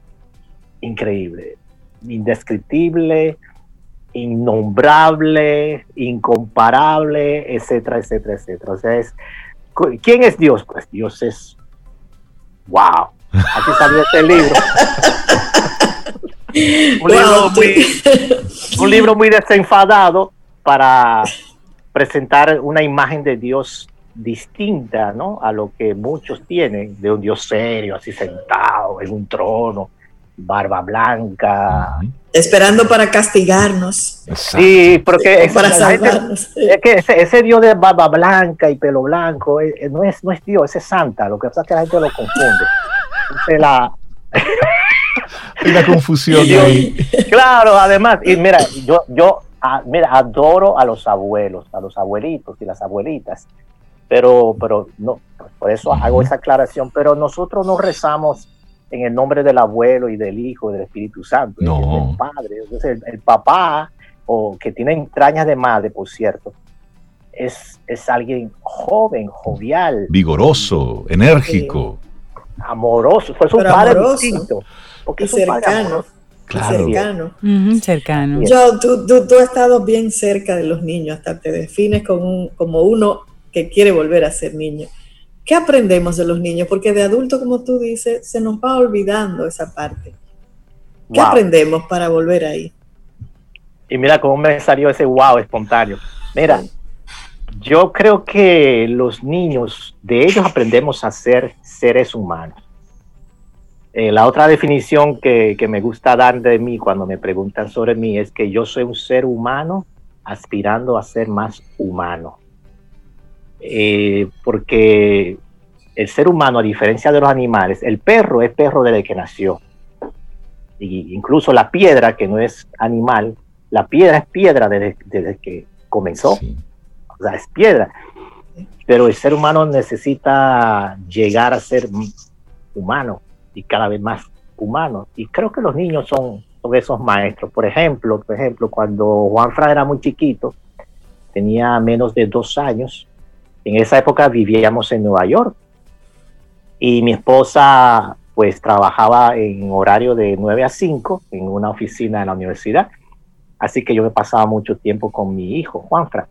increíble, indescriptible, innombrable, incomparable, etcétera, etcétera, etcétera. O sea, es, ¿quién es Dios? Pues Dios es wow. Aquí salió este libro. *laughs* un, libro muy, desenfadado para presentar una imagen de Dios distinta ¿no? a lo que muchos tienen, de un Dios serio, así sentado en un trono, barba blanca. Esperando para castigarnos. Sí, porque para salvarnos. es que ese, Dios de barba blanca y pelo blanco eh, eh, no, es, no es Dios, ese es Santa. Lo que pasa es que la gente lo confunde la... confusión Claro, además, y mira, yo, yo ah, mira, adoro a los abuelos, a los abuelitos y las abuelitas, pero, pero no, por eso hago esa aclaración, pero nosotros no rezamos en el nombre del abuelo y del hijo y del Espíritu Santo, no. el padre, el, papá, o que tiene entrañas de madre, por cierto, es, es alguien joven, jovial. Vigoroso, enérgico amoroso, fue su padre distinto. Porque cercano. Cercano. cercano. Yo, tú, tú, has estado bien cerca de los niños, hasta te defines como, como uno que quiere volver a ser niño. ¿Qué aprendemos de los niños? Porque de adulto, como tú dices, se nos va olvidando esa parte. ¿Qué aprendemos para volver ahí? Y mira cómo me salió ese wow espontáneo. Mira, yo creo que los niños, de ellos aprendemos a ser seres humanos. Eh, la otra definición que, me gusta dar de mí cuando me preguntan sobre mí es que yo soy un ser humano aspirando a ser más humano. Eh, porque el ser humano, a diferencia de los animales, el perro es perro desde que nació. Y incluso la piedra, que no es animal, la piedra es piedra desde, que comenzó o sea, es piedra. Pero el ser humano necesita llegar a ser humano y cada vez más humano. Y creo que los niños son, son esos maestros. Por ejemplo, por ejemplo, cuando Juan Fra era muy chiquito, tenía menos de dos años, en esa época vivíamos en Nueva York y mi esposa pues trabajaba en horario de 9 a 5 en una oficina de la universidad. Así que yo me pasaba mucho tiempo con mi hijo, Juanfra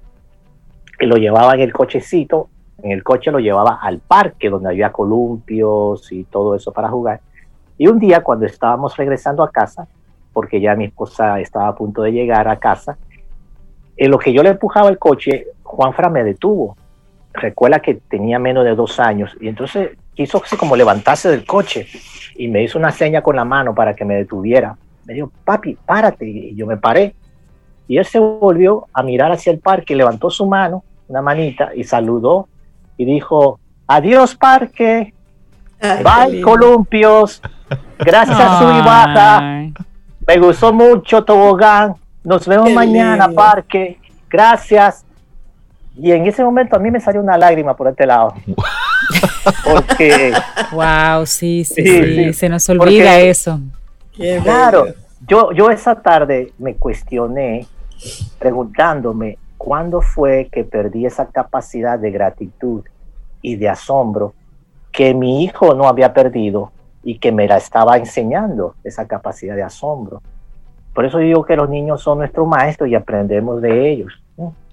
que lo llevaba en el cochecito en el coche lo llevaba al parque donde había columpios y todo eso para jugar. Y un día cuando estábamos regresando a casa, porque ya mi esposa estaba a punto de llegar a casa, en lo que yo le empujaba el coche, Juanfra me detuvo. Recuerda que tenía menos de dos años y entonces quiso como levantarse del coche y me hizo una seña con la mano para que me detuviera. Me dijo, papi, párate. Y yo me paré. Y él se volvió a mirar hacia el parque, levantó su mano, una manita, y saludó y dijo, adiós parque, bye columpios, gracias a su baja, me gustó mucho tobogán, nos vemos mañana parque, gracias. Y en ese momento a mí me salió una lágrima por este lado. *laughs* Porque. Wow, sí, sí, sí, se nos olvida eso. claro, yo, yo esa tarde me cuestioné preguntándome cuándo fue que perdí esa capacidad de gratitud y de asombro que mi hijo no había perdido y que me la estaba enseñando, esa capacidad de asombro. Por eso digo que los niños son nuestros maestros y aprendemos de ellos.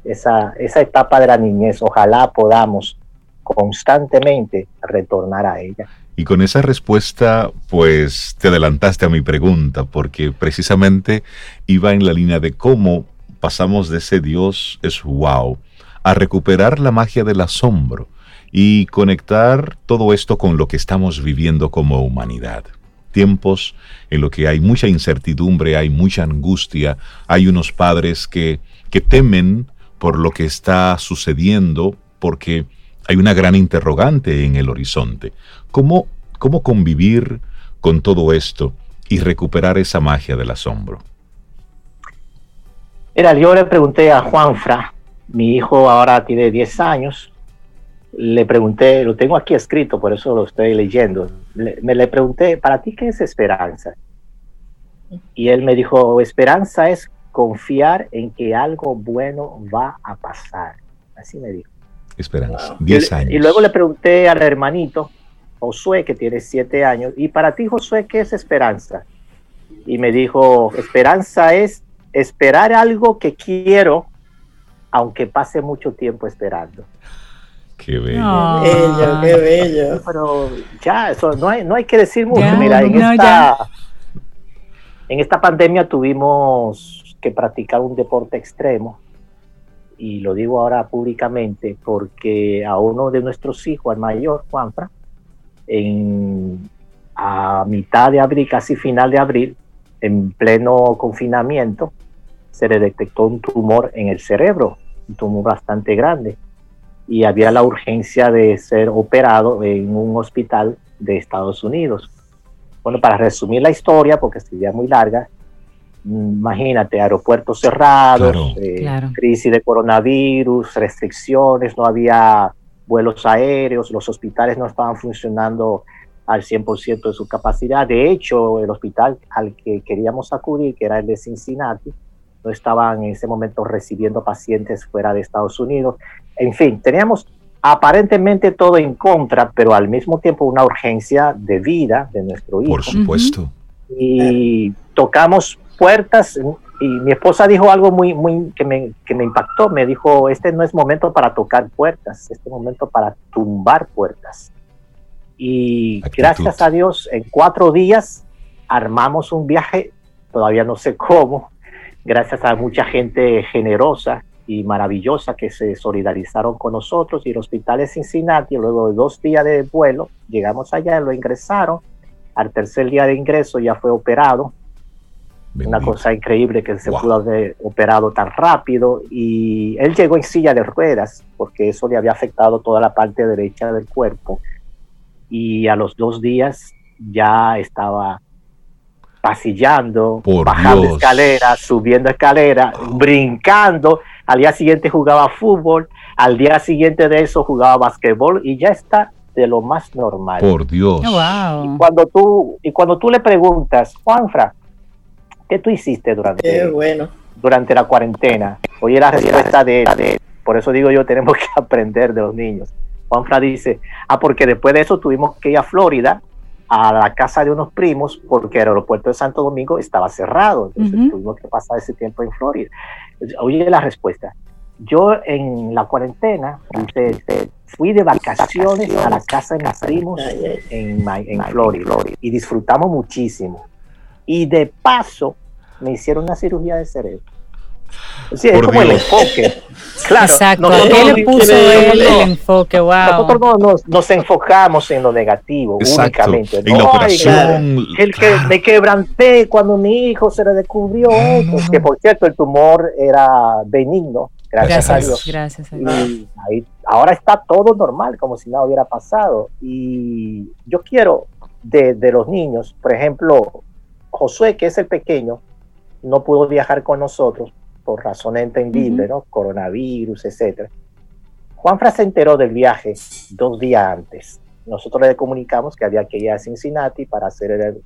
Esa, esa etapa de la niñez, ojalá podamos constantemente retornar a ella. Y con esa respuesta, pues te adelantaste a mi pregunta, porque precisamente iba en la línea de cómo pasamos de ese Dios es wow a recuperar la magia del asombro y conectar todo esto con lo que estamos viviendo como humanidad. Tiempos en los que hay mucha incertidumbre, hay mucha angustia, hay unos padres que, que temen por lo que está sucediendo, porque hay una gran interrogante en el horizonte. ¿Cómo, cómo convivir con todo esto y recuperar esa magia del asombro? Era, yo le pregunté a Juanfra, mi hijo ahora tiene 10 años, le pregunté, lo tengo aquí escrito, por eso lo estoy leyendo, me le pregunté, ¿para ti qué es esperanza? Y él me dijo, esperanza es confiar en que algo bueno va a pasar. Así me dijo. Esperanza, 10 años. Y luego le pregunté al hermanito, Josué, que tiene 7 años, ¿y para ti, Josué, qué es esperanza? Y me dijo, esperanza es esperar algo que quiero, aunque pase mucho tiempo esperando. Qué bello. qué bello. Pero ya, eso no hay, no hay que decir mucho. Mira, en, esta, en esta pandemia tuvimos que practicar un deporte extremo. Y lo digo ahora públicamente porque a uno de nuestros hijos, al mayor, Juanfra, en, a mitad de abril, casi final de abril, en pleno confinamiento, se le detectó un tumor en el cerebro, un tumor bastante grande, y había la urgencia de ser operado en un hospital de Estados Unidos. Bueno, para resumir la historia, porque sería muy larga, imagínate, aeropuertos cerrados, eh, crisis de coronavirus, restricciones, no había vuelos aéreos, los hospitales no estaban funcionando al 100% de su capacidad. De hecho, el hospital al que queríamos acudir, que era el de Cincinnati, no estaban en ese momento recibiendo pacientes fuera de Estados Unidos. En fin, teníamos aparentemente todo en contra, pero al mismo tiempo una urgencia de vida de nuestro hijo. Por supuesto. Y tocamos puertas y mi esposa dijo algo muy, muy que me, que me impactó. Me dijo, este no es momento para tocar puertas, este es momento para tumbar puertas. Y gracias a Dios, en cuatro días armamos un viaje, todavía no sé cómo, gracias a mucha gente generosa y maravillosa que se solidarizaron con nosotros y el hospital de Cincinnati, luego de dos días de vuelo, llegamos allá, lo ingresaron, al tercer día de ingreso ya fue operado, una cosa increíble que se pudo haber operado tan rápido y él llegó en silla de ruedas porque eso le había afectado toda la parte derecha del cuerpo y a los dos días ya estaba pasillando, bajando escaleras, subiendo escaleras, brincando. Al día siguiente jugaba fútbol, al día siguiente de eso jugaba basquetbol y ya está de lo más normal. Por Dios. Oh, y cuando tú y cuando tú le preguntas, Juanfra, ¿qué tú hiciste durante bueno. durante la cuarentena? Oye la respuesta de él. Por eso digo yo, tenemos que *laughs* aprender de los niños. Juanfra dice, ah, porque después de eso tuvimos que ir a Florida, a la casa de unos primos, porque el aeropuerto de Santo Domingo estaba cerrado. Entonces tuvimos que pasar ese tiempo en Florida. Oye la respuesta. yo en la cuarentena fui de vacaciones a la casa de mis primos en, en Florida y disfrutamos muchísimo. Y de paso me hicieron una cirugía de cerebro. Sí, es como el enfoque. *laughs* Claro, Exacto. Él puso el, enfoque, wow. Nosotros nos, enfocamos en lo negativo únicamente. En la operación. el que me quebranté cuando mi hijo se le descubrió que por cierto el tumor era benigno. Gracias, a Dios. Gracias a Dios. Y ahí, ahora está todo normal, como si nada hubiera pasado. Y yo quiero de, de los niños, por ejemplo, Josué, que es el pequeño, no pudo viajar con nosotros por razones entendibles, ¿no? Coronavirus, etcétera. Juanfra se enteró del viaje dos días antes. Nosotros le comunicamos que había que ir a Cincinnati para hacer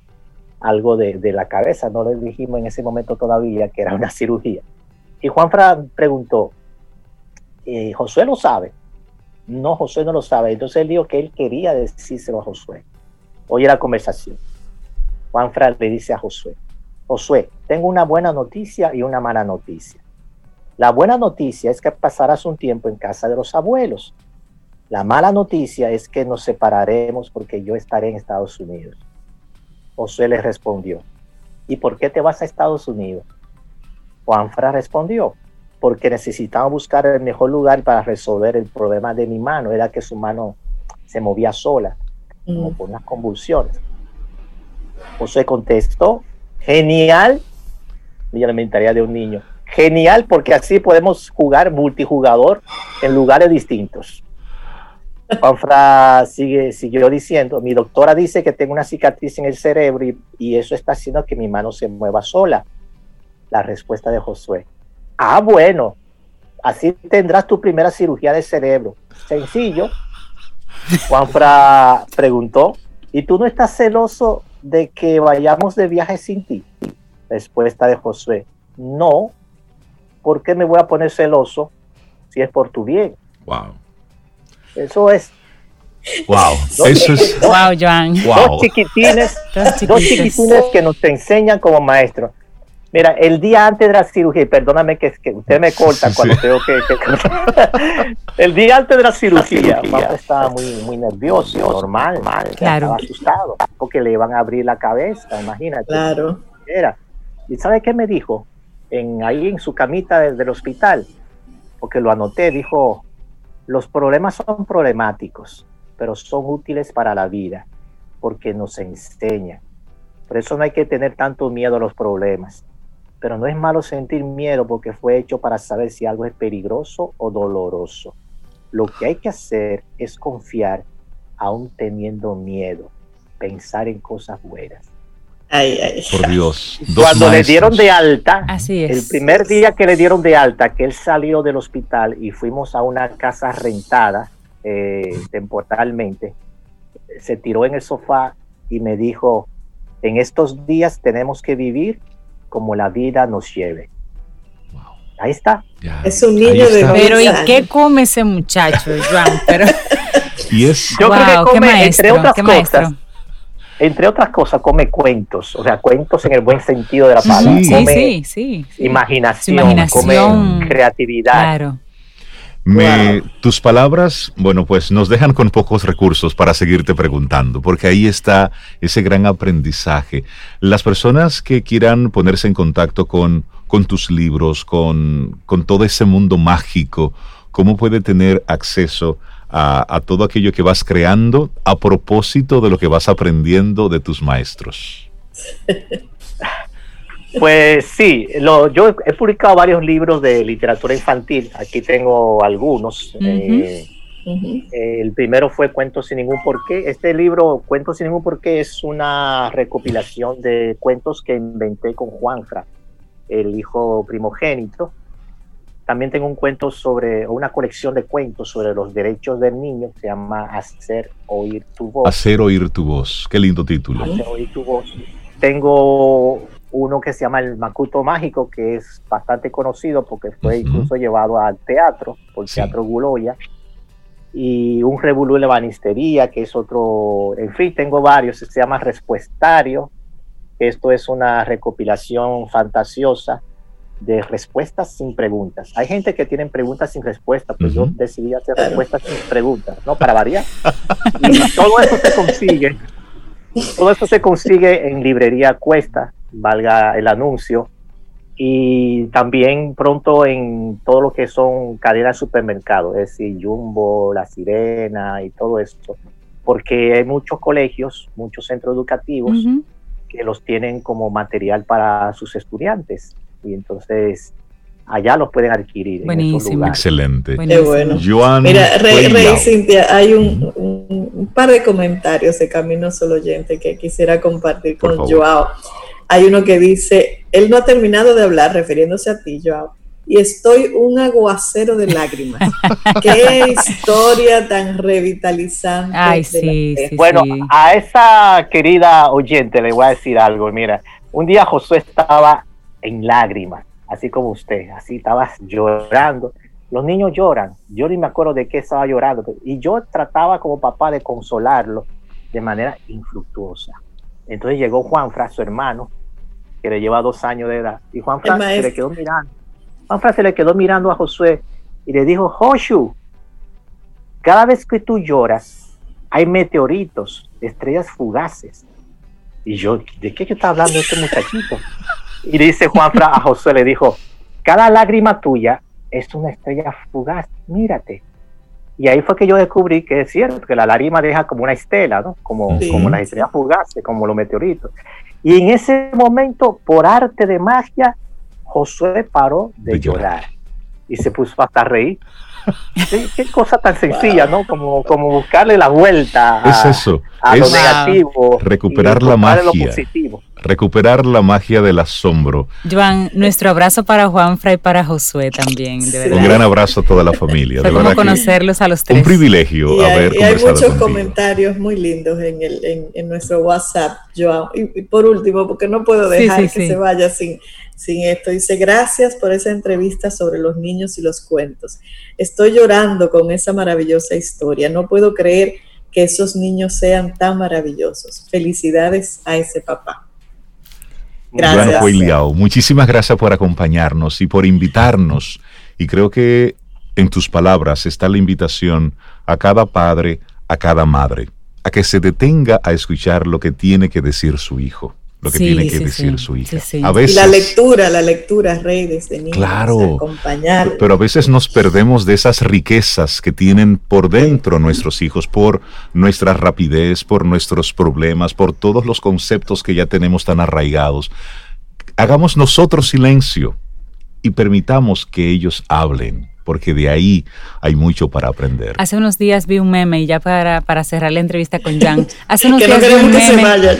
algo de, de, la cabeza. No le dijimos en ese momento todavía que era una *laughs* cirugía. Y Juanfra preguntó, eh, ¿Josué lo sabe? No, Josué no lo sabe. Entonces él dijo que él quería decírselo a Josué. Oye la conversación. Juanfra le dice a Josué, Josué, tengo una buena noticia y una mala noticia. La buena noticia es que pasarás un tiempo en casa de los abuelos. La mala noticia es que nos separaremos porque yo estaré en Estados Unidos. Josué le respondió, ¿y por qué te vas a Estados Unidos? Juanfra respondió, porque necesitaba buscar el mejor lugar para resolver el problema de mi mano. Era que su mano se movía sola, como mm. por unas convulsiones. Josué contestó, Genial. Mi elementaria de un niño. Genial porque así podemos jugar multijugador en lugares distintos. Juanfra sigue, siguió diciendo, mi doctora dice que tengo una cicatriz en el cerebro y, y, eso está haciendo que mi mano se mueva sola. La respuesta de Josué. Ah, bueno, así tendrás tu primera cirugía de cerebro. Sencillo. Juanfra preguntó, ¿y tú no estás celoso de que vayamos de viaje sin ti? Respuesta de Josué, no, ¿por qué me voy a poner celoso si es por tu bien? Wow. Eso es. Wow, eso es. Wow, Joan. Dos chiquitines, dos chiquitines que nos enseñan como maestros. Mira, el día antes de la cirugía, perdóname que, que usted me corta cuando tengo que, *laughs* el día antes de la cirugía, papá estaba muy, muy nervioso, normal, mal, claro. estaba asustado, porque le iban a abrir la cabeza, imagínate. Claro. Era. ¿Y sabe qué me dijo? En, ahí en su camita del hospital, porque lo anoté, dijo, los problemas son problemáticos, pero son útiles para la vida, porque nos enseñan. Por eso no hay que tener tanto miedo a los problemas pero no es malo sentir miedo porque fue hecho para saber si algo es peligroso o doloroso. Lo que hay que hacer es confiar aún teniendo miedo, pensar en cosas buenas. Por Dios. *laughs* Cuando le dieron de alta, el primer día que le dieron de alta, que él salió del hospital y fuimos a una casa rentada eh, temporalmente, se tiró en el sofá y me dijo, en estos días tenemos que vivir como la vida nos lleve. Ahí está. es un niño de Pero ¿y qué come ese muchacho, Juan? Pero... *laughs* y es... Yo creo que come, entre otras cosas, entre otras cosas, come cuentos, o sea, cuentos en el buen sentido de la palabra. Sí, sí, sí, Imaginación, imaginación, come creatividad. Claro. Me, Tus palabras, bueno, pues nos dejan con pocos recursos para seguirte preguntando, porque ahí está ese gran aprendizaje. Las personas que quieran ponerse en contacto con, con tus libros, con, con todo ese mundo mágico, ¿cómo puede tener acceso a, a todo aquello que vas creando a propósito de lo que vas aprendiendo de tus maestros? *laughs* Pues sí, lo, yo he publicado varios libros de literatura infantil, aquí tengo algunos. Eh, el primero fue Cuentos sin ningún porqué. Este libro, Cuentos sin ningún porqué, es una recopilación de cuentos que inventé con Juanfra, el hijo primogénito. También tengo un cuento sobre, una colección de cuentos sobre los derechos del niño, se llama Hacer oír tu voz. Hacer oír tu voz, qué lindo título. Hacer oír tu voz. Tengo uno que se llama El Macuto Mágico, que es bastante conocido porque fue incluso llevado al teatro, por Teatro Guloya, y un Revolú de Banistería, que es otro, en fin, tengo varios, se llama Respuestario, esto es una recopilación fantasiosa de respuestas sin preguntas. Hay gente que tiene preguntas sin respuestas, pues yo decidí hacer respuestas sin preguntas, ¿no? Para variar. *laughs* Y todo eso se consigue, todo eso se consigue en librería Cuesta, valga el anuncio, y también pronto en todo lo que son cadenas de supermercados, es decir, Jumbo, La Sirena y todo esto, porque hay muchos colegios, muchos centros educativos que los tienen como material para sus estudiantes y entonces allá los pueden adquirir. Buenísimo. Excelente. Qué bueno. Mira, Rey, Rey Cintia, hay un, un, par de comentarios de Camino Solo Oyente que quisiera compartir con Joao. Hay uno que dice, él no ha terminado de hablar, refiriéndose a ti, Joao, y estoy un aguacero de lágrimas. *laughs* Qué historia tan revitalizante. Ay, sí, bueno, a esa querida oyente le voy a decir algo. Mira, un día Josué estaba en lágrimas, así como usted, así estaba llorando. Los niños lloran, yo ni me acuerdo de qué estaba llorando, y yo trataba como papá de consolarlo de manera infructuosa. Entonces llegó Juanfra, su hermano, que le lleva dos años de edad, y Juanfra se le quedó mirando. Juanfra se le quedó mirando a Josué y le dijo, Joshu, cada vez que tú lloras, hay meteoritos, estrellas fugaces. Y yo, ¿de qué está hablando este muchachito? Y dice Juanfra a Josué, le dijo, cada lágrima tuya es una estrella fugaz, mírate. Y ahí fue que yo descubrí que es cierto, que la lágrima deja como una estela, ¿no? Como, como las estrellas fugaces, como los meteoritos. Y en ese momento, por arte de magia, Josué paró de, llorar. y se puso hasta a reír. Qué cosa tan sencilla, ¿no? Como, como buscarle la vuelta a, es eso. a lo negativo. Recuperar la magia. Recuperar la magia del asombro. Joan, nuestro abrazo para Juanfra y para Josué también, de verdad. Un gran abrazo a toda la familia. Fue como conocerlos a los tres. Un privilegio haber y hay muchos comentarios muy lindos en, el, en, en nuestro WhatsApp, Joan. Y, por último, porque no puedo dejar que se vaya sin sin esto. Dice, gracias por esa entrevista sobre los niños y los cuentos. Estoy llorando con esa maravillosa historia. No puedo creer que esos niños sean tan maravillosos. Felicidades a ese papá. Gracias. Muchísimas gracias por acompañarnos y por invitarnos. Y creo que en tus palabras está la invitación a cada padre, a cada madre, a que se detenga a escuchar lo que tiene que decir su hijo lo que tiene que decir su hija. A veces, y la lectura, la lectura, Rey, desde niños. Claro. Acompañar. Pero a veces nos perdemos de esas riquezas que tienen por dentro nuestros hijos, por nuestra rapidez, por nuestros problemas, por todos los conceptos que ya tenemos tan arraigados. Hagamos nosotros silencio y permitamos que ellos hablen porque de ahí hay mucho para aprender. Hace unos días vi un meme, y ya para, para cerrar la entrevista con Jan, *laughs* hace unos días vi un meme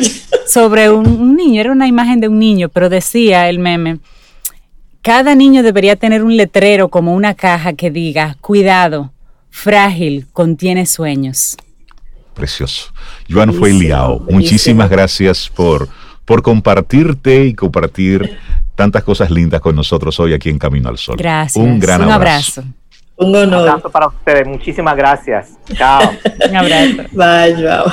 sobre un, niño, era una imagen de un niño, pero decía el meme, cada niño debería tener un letrero como una caja que diga, cuidado, frágil, contiene sueños. Precioso. Joan fue liado. Muchísimas gracias por, por compartirte y compartir tantas cosas lindas con nosotros hoy aquí en Camino al Sol. Gracias. Un gran abrazo. Un honor. Un abrazo para ustedes. Muchísimas gracias. Chao. *laughs* Un abrazo. Bye, Joao.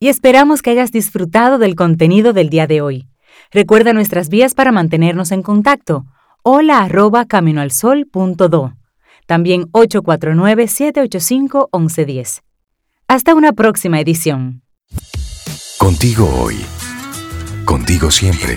Y esperamos que hayas disfrutado del contenido del día de hoy. Recuerda nuestras vías para mantenernos en contacto. Hola arroba caminoalsol.do. También 849-785-1110. Hasta una próxima edición. Contigo hoy. Contigo siempre.